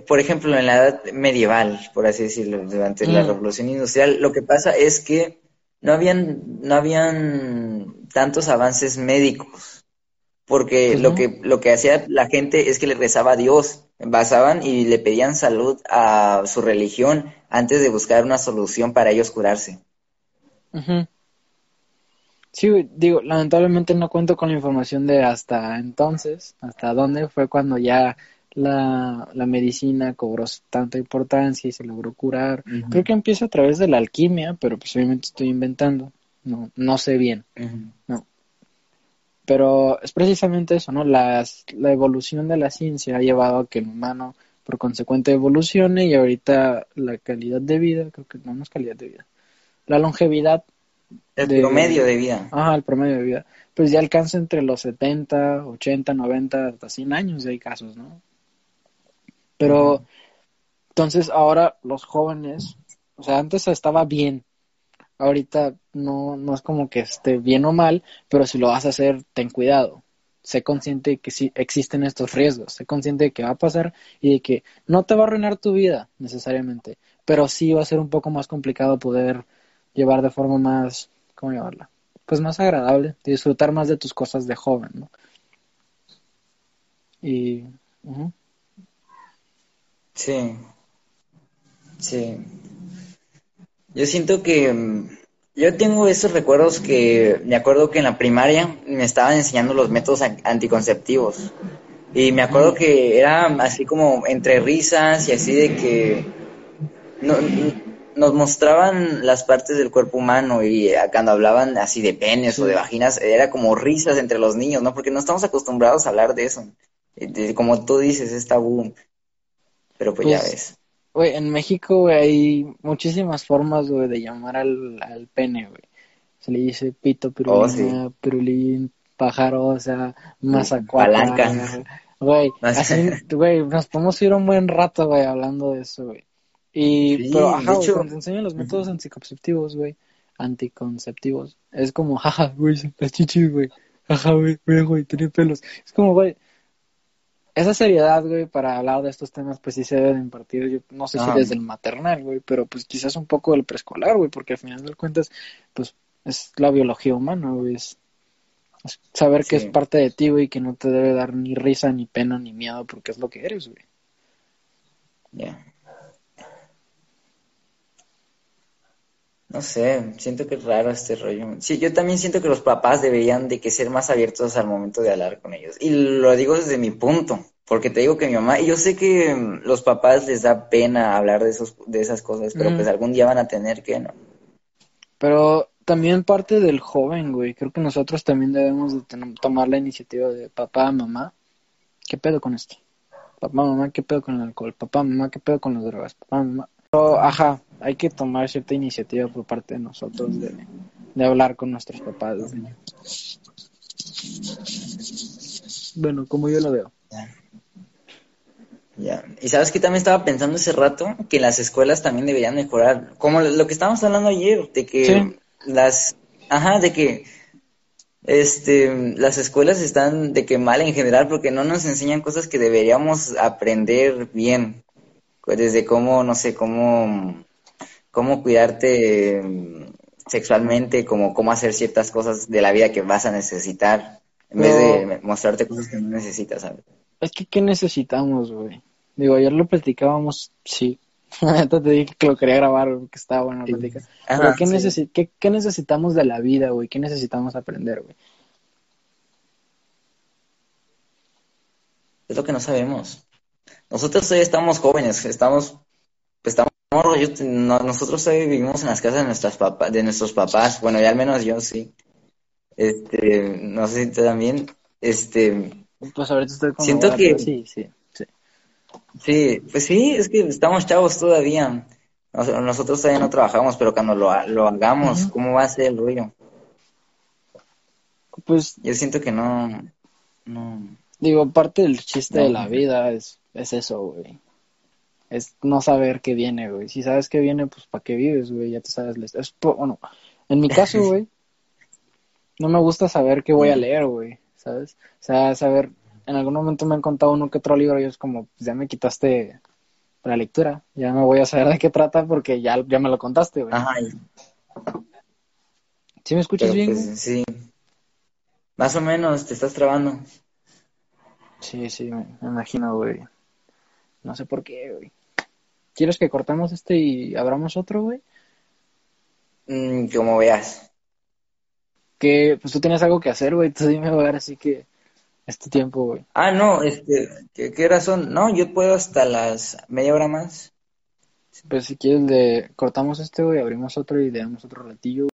Por ejemplo, en la edad medieval, por así decirlo, durante la revolución industrial, lo que pasa es que no habían, no habían tantos avances médicos, porque lo que, lo que hacía la gente es que le rezaba a Dios, basaban y le pedían salud a su religión antes de buscar una solución para ellos curarse. Sí, digo, lamentablemente no cuento con la información de hasta entonces, hasta dónde fue cuando ya la, la medicina cobró tanta importancia y se logró curar. Creo que empieza a través de la alquimia, pero pues obviamente estoy inventando. No, no sé bien. No. Pero es precisamente eso, ¿no? Las, la evolución de la ciencia ha llevado a que el humano, por consecuente, evolucione y ahorita la calidad de vida, creo que no, no es calidad de vida, la longevidad. El promedio de vida. Ajá, el promedio de vida. Pues ya alcanza entre los 70, 80, 90, hasta 100 años, hay casos, ¿no? Pero entonces ahora los jóvenes, o sea, antes estaba bien, ahorita no, no es como que esté bien o mal, pero si lo vas a hacer, ten cuidado. Sé consciente de que sí existen estos riesgos, sé consciente de que va a pasar y de que no te va a arruinar tu vida necesariamente, pero sí va a ser un poco más complicado poder llevar de forma más, ¿cómo llamarla? Pues más agradable, disfrutar más de tus cosas de joven, ¿no? Y Sí, sí. Yo siento que mm, yo tengo esos recuerdos que me acuerdo que en la primaria me estaban enseñando los métodos anticonceptivos y me acuerdo que era así como entre risas y así de que nos mostraban las partes del cuerpo humano y cuando hablaban así de penes o de vaginas era como risas entre los niños, ¿no? Porque no estamos acostumbrados a hablar de eso. como tú dices, es tabú pero pues, ya pues, ves. Güey, en México, hay muchísimas formas, de llamar al, al pene, güey. Se le dice pito, pirulina, oh, pirulín, pájaro, o sea, mazacuata. Güey, así, güey, nos podemos ir un buen rato, güey, hablando de eso, güey. Y, Sí, pero, ajá, hecho- cuando te enseñan los métodos anticonceptivos, güey, anticonceptivos, es como, jaja, güey, las chichis, güey, jaja, güey, güey, güey, tiene pelos. Es como, güey, esa seriedad, güey, para hablar de estos temas, pues sí se debe de impartir, yo no sé si Ajá. desde el maternal, güey, pero pues quizás un poco del preescolar, güey, porque al final de cuentas, pues es la biología humana, güey, es, es saber que es parte de ti, güey, que no te debe dar ni risa, ni pena, ni miedo, porque es lo que eres, güey. Ya. No sé, siento que es raro este rollo. Sí, yo también siento que los papás deberían de que ser más abiertos al momento de hablar con ellos. Y lo digo desde mi punto, porque te digo que mi mamá, y yo sé que mm, los papás les da pena hablar de esos, de esas cosas, pero Mm. pues algún día van a tener que, ¿no? Pero también parte del joven, güey. Creo que nosotros también debemos de ten- tomar la iniciativa de papá, mamá. ¿Qué pedo con esto? Papá, mamá, ¿qué pedo con el alcohol? Papá, mamá, ¿qué pedo con las drogas? Papá, mamá. Pero, ajá, hay que tomar cierta iniciativa por parte de nosotros de, de hablar con nuestros papás. Bueno, como yo lo veo. Ya. Y sabes que también estaba pensando ese rato que las escuelas también deberían mejorar, como lo que estábamos hablando ayer, de que Sí. las, ajá, de que este, las escuelas están de que mal en general porque no nos enseñan cosas que deberíamos aprender bien, Pues desde cómo, no sé, cómo, cómo cuidarte mm, sexualmente, como cómo hacer ciertas cosas de la vida que vas a necesitar, en vez de mostrarte cosas que no necesitas, ¿sabes? Es que, ¿qué necesitamos, güey? Digo, ayer lo platicábamos, sí. Ahorita te dije que lo quería grabar, que estaba buena la Sí. plática. Ajá, Pero ¿qué, sí. necesi- qué, qué necesitamos de la vida, güey? ¿Qué necesitamos aprender, güey? Es lo que no sabemos. Nosotros todavía estamos jóvenes, estamos, pues estamos, yo- no- nosotros todavía vivimos en las casas de nuestras papás, de nuestros papás. Bueno, ya al menos yo sí. Este, no sé si tú también. Este, Pues ahorita estoy con Siento que- Sí, sí, sí. sí, pues sí, es que estamos chavos todavía. Nos- Nosotros todavía no trabajamos, pero cuando lo, lo hagamos, Ujú. ¿cómo va a ser el rollo? Pues Yo siento que no, no. digo, parte del chiste de la vida es, es eso, güey. Es no saber qué viene, güey. Si sabes qué viene, pues ¿para qué vives, güey? Ya te sabes. Es, bueno, en mi caso, güey, no me gusta saber qué voy a leer, güey, ¿sabes? O sea, saber, en algún momento me han contado uno que otro libro y es como, pues ya me quitaste la lectura, ya no voy a saber de qué trata porque ya, ya me lo contaste, güey. Ajá, ¿Sí me escuchas pero bien? pues sí. Más o menos, te estás trabando. Sí, sí, me, me imagino, güey. No sé por qué, güey. ¿Quieres que cortemos este y abramos otro, güey? Mm, como veas. Que, pues tú tienes algo que hacer, güey. Tú dime, güey, así que es tu tiempo, güey. Ah, no, este, ¿qué, qué razón? No, yo puedo hasta las media hora más. Pues si quieres, le cortamos este, güey, abrimos otro y le damos otro ratillo,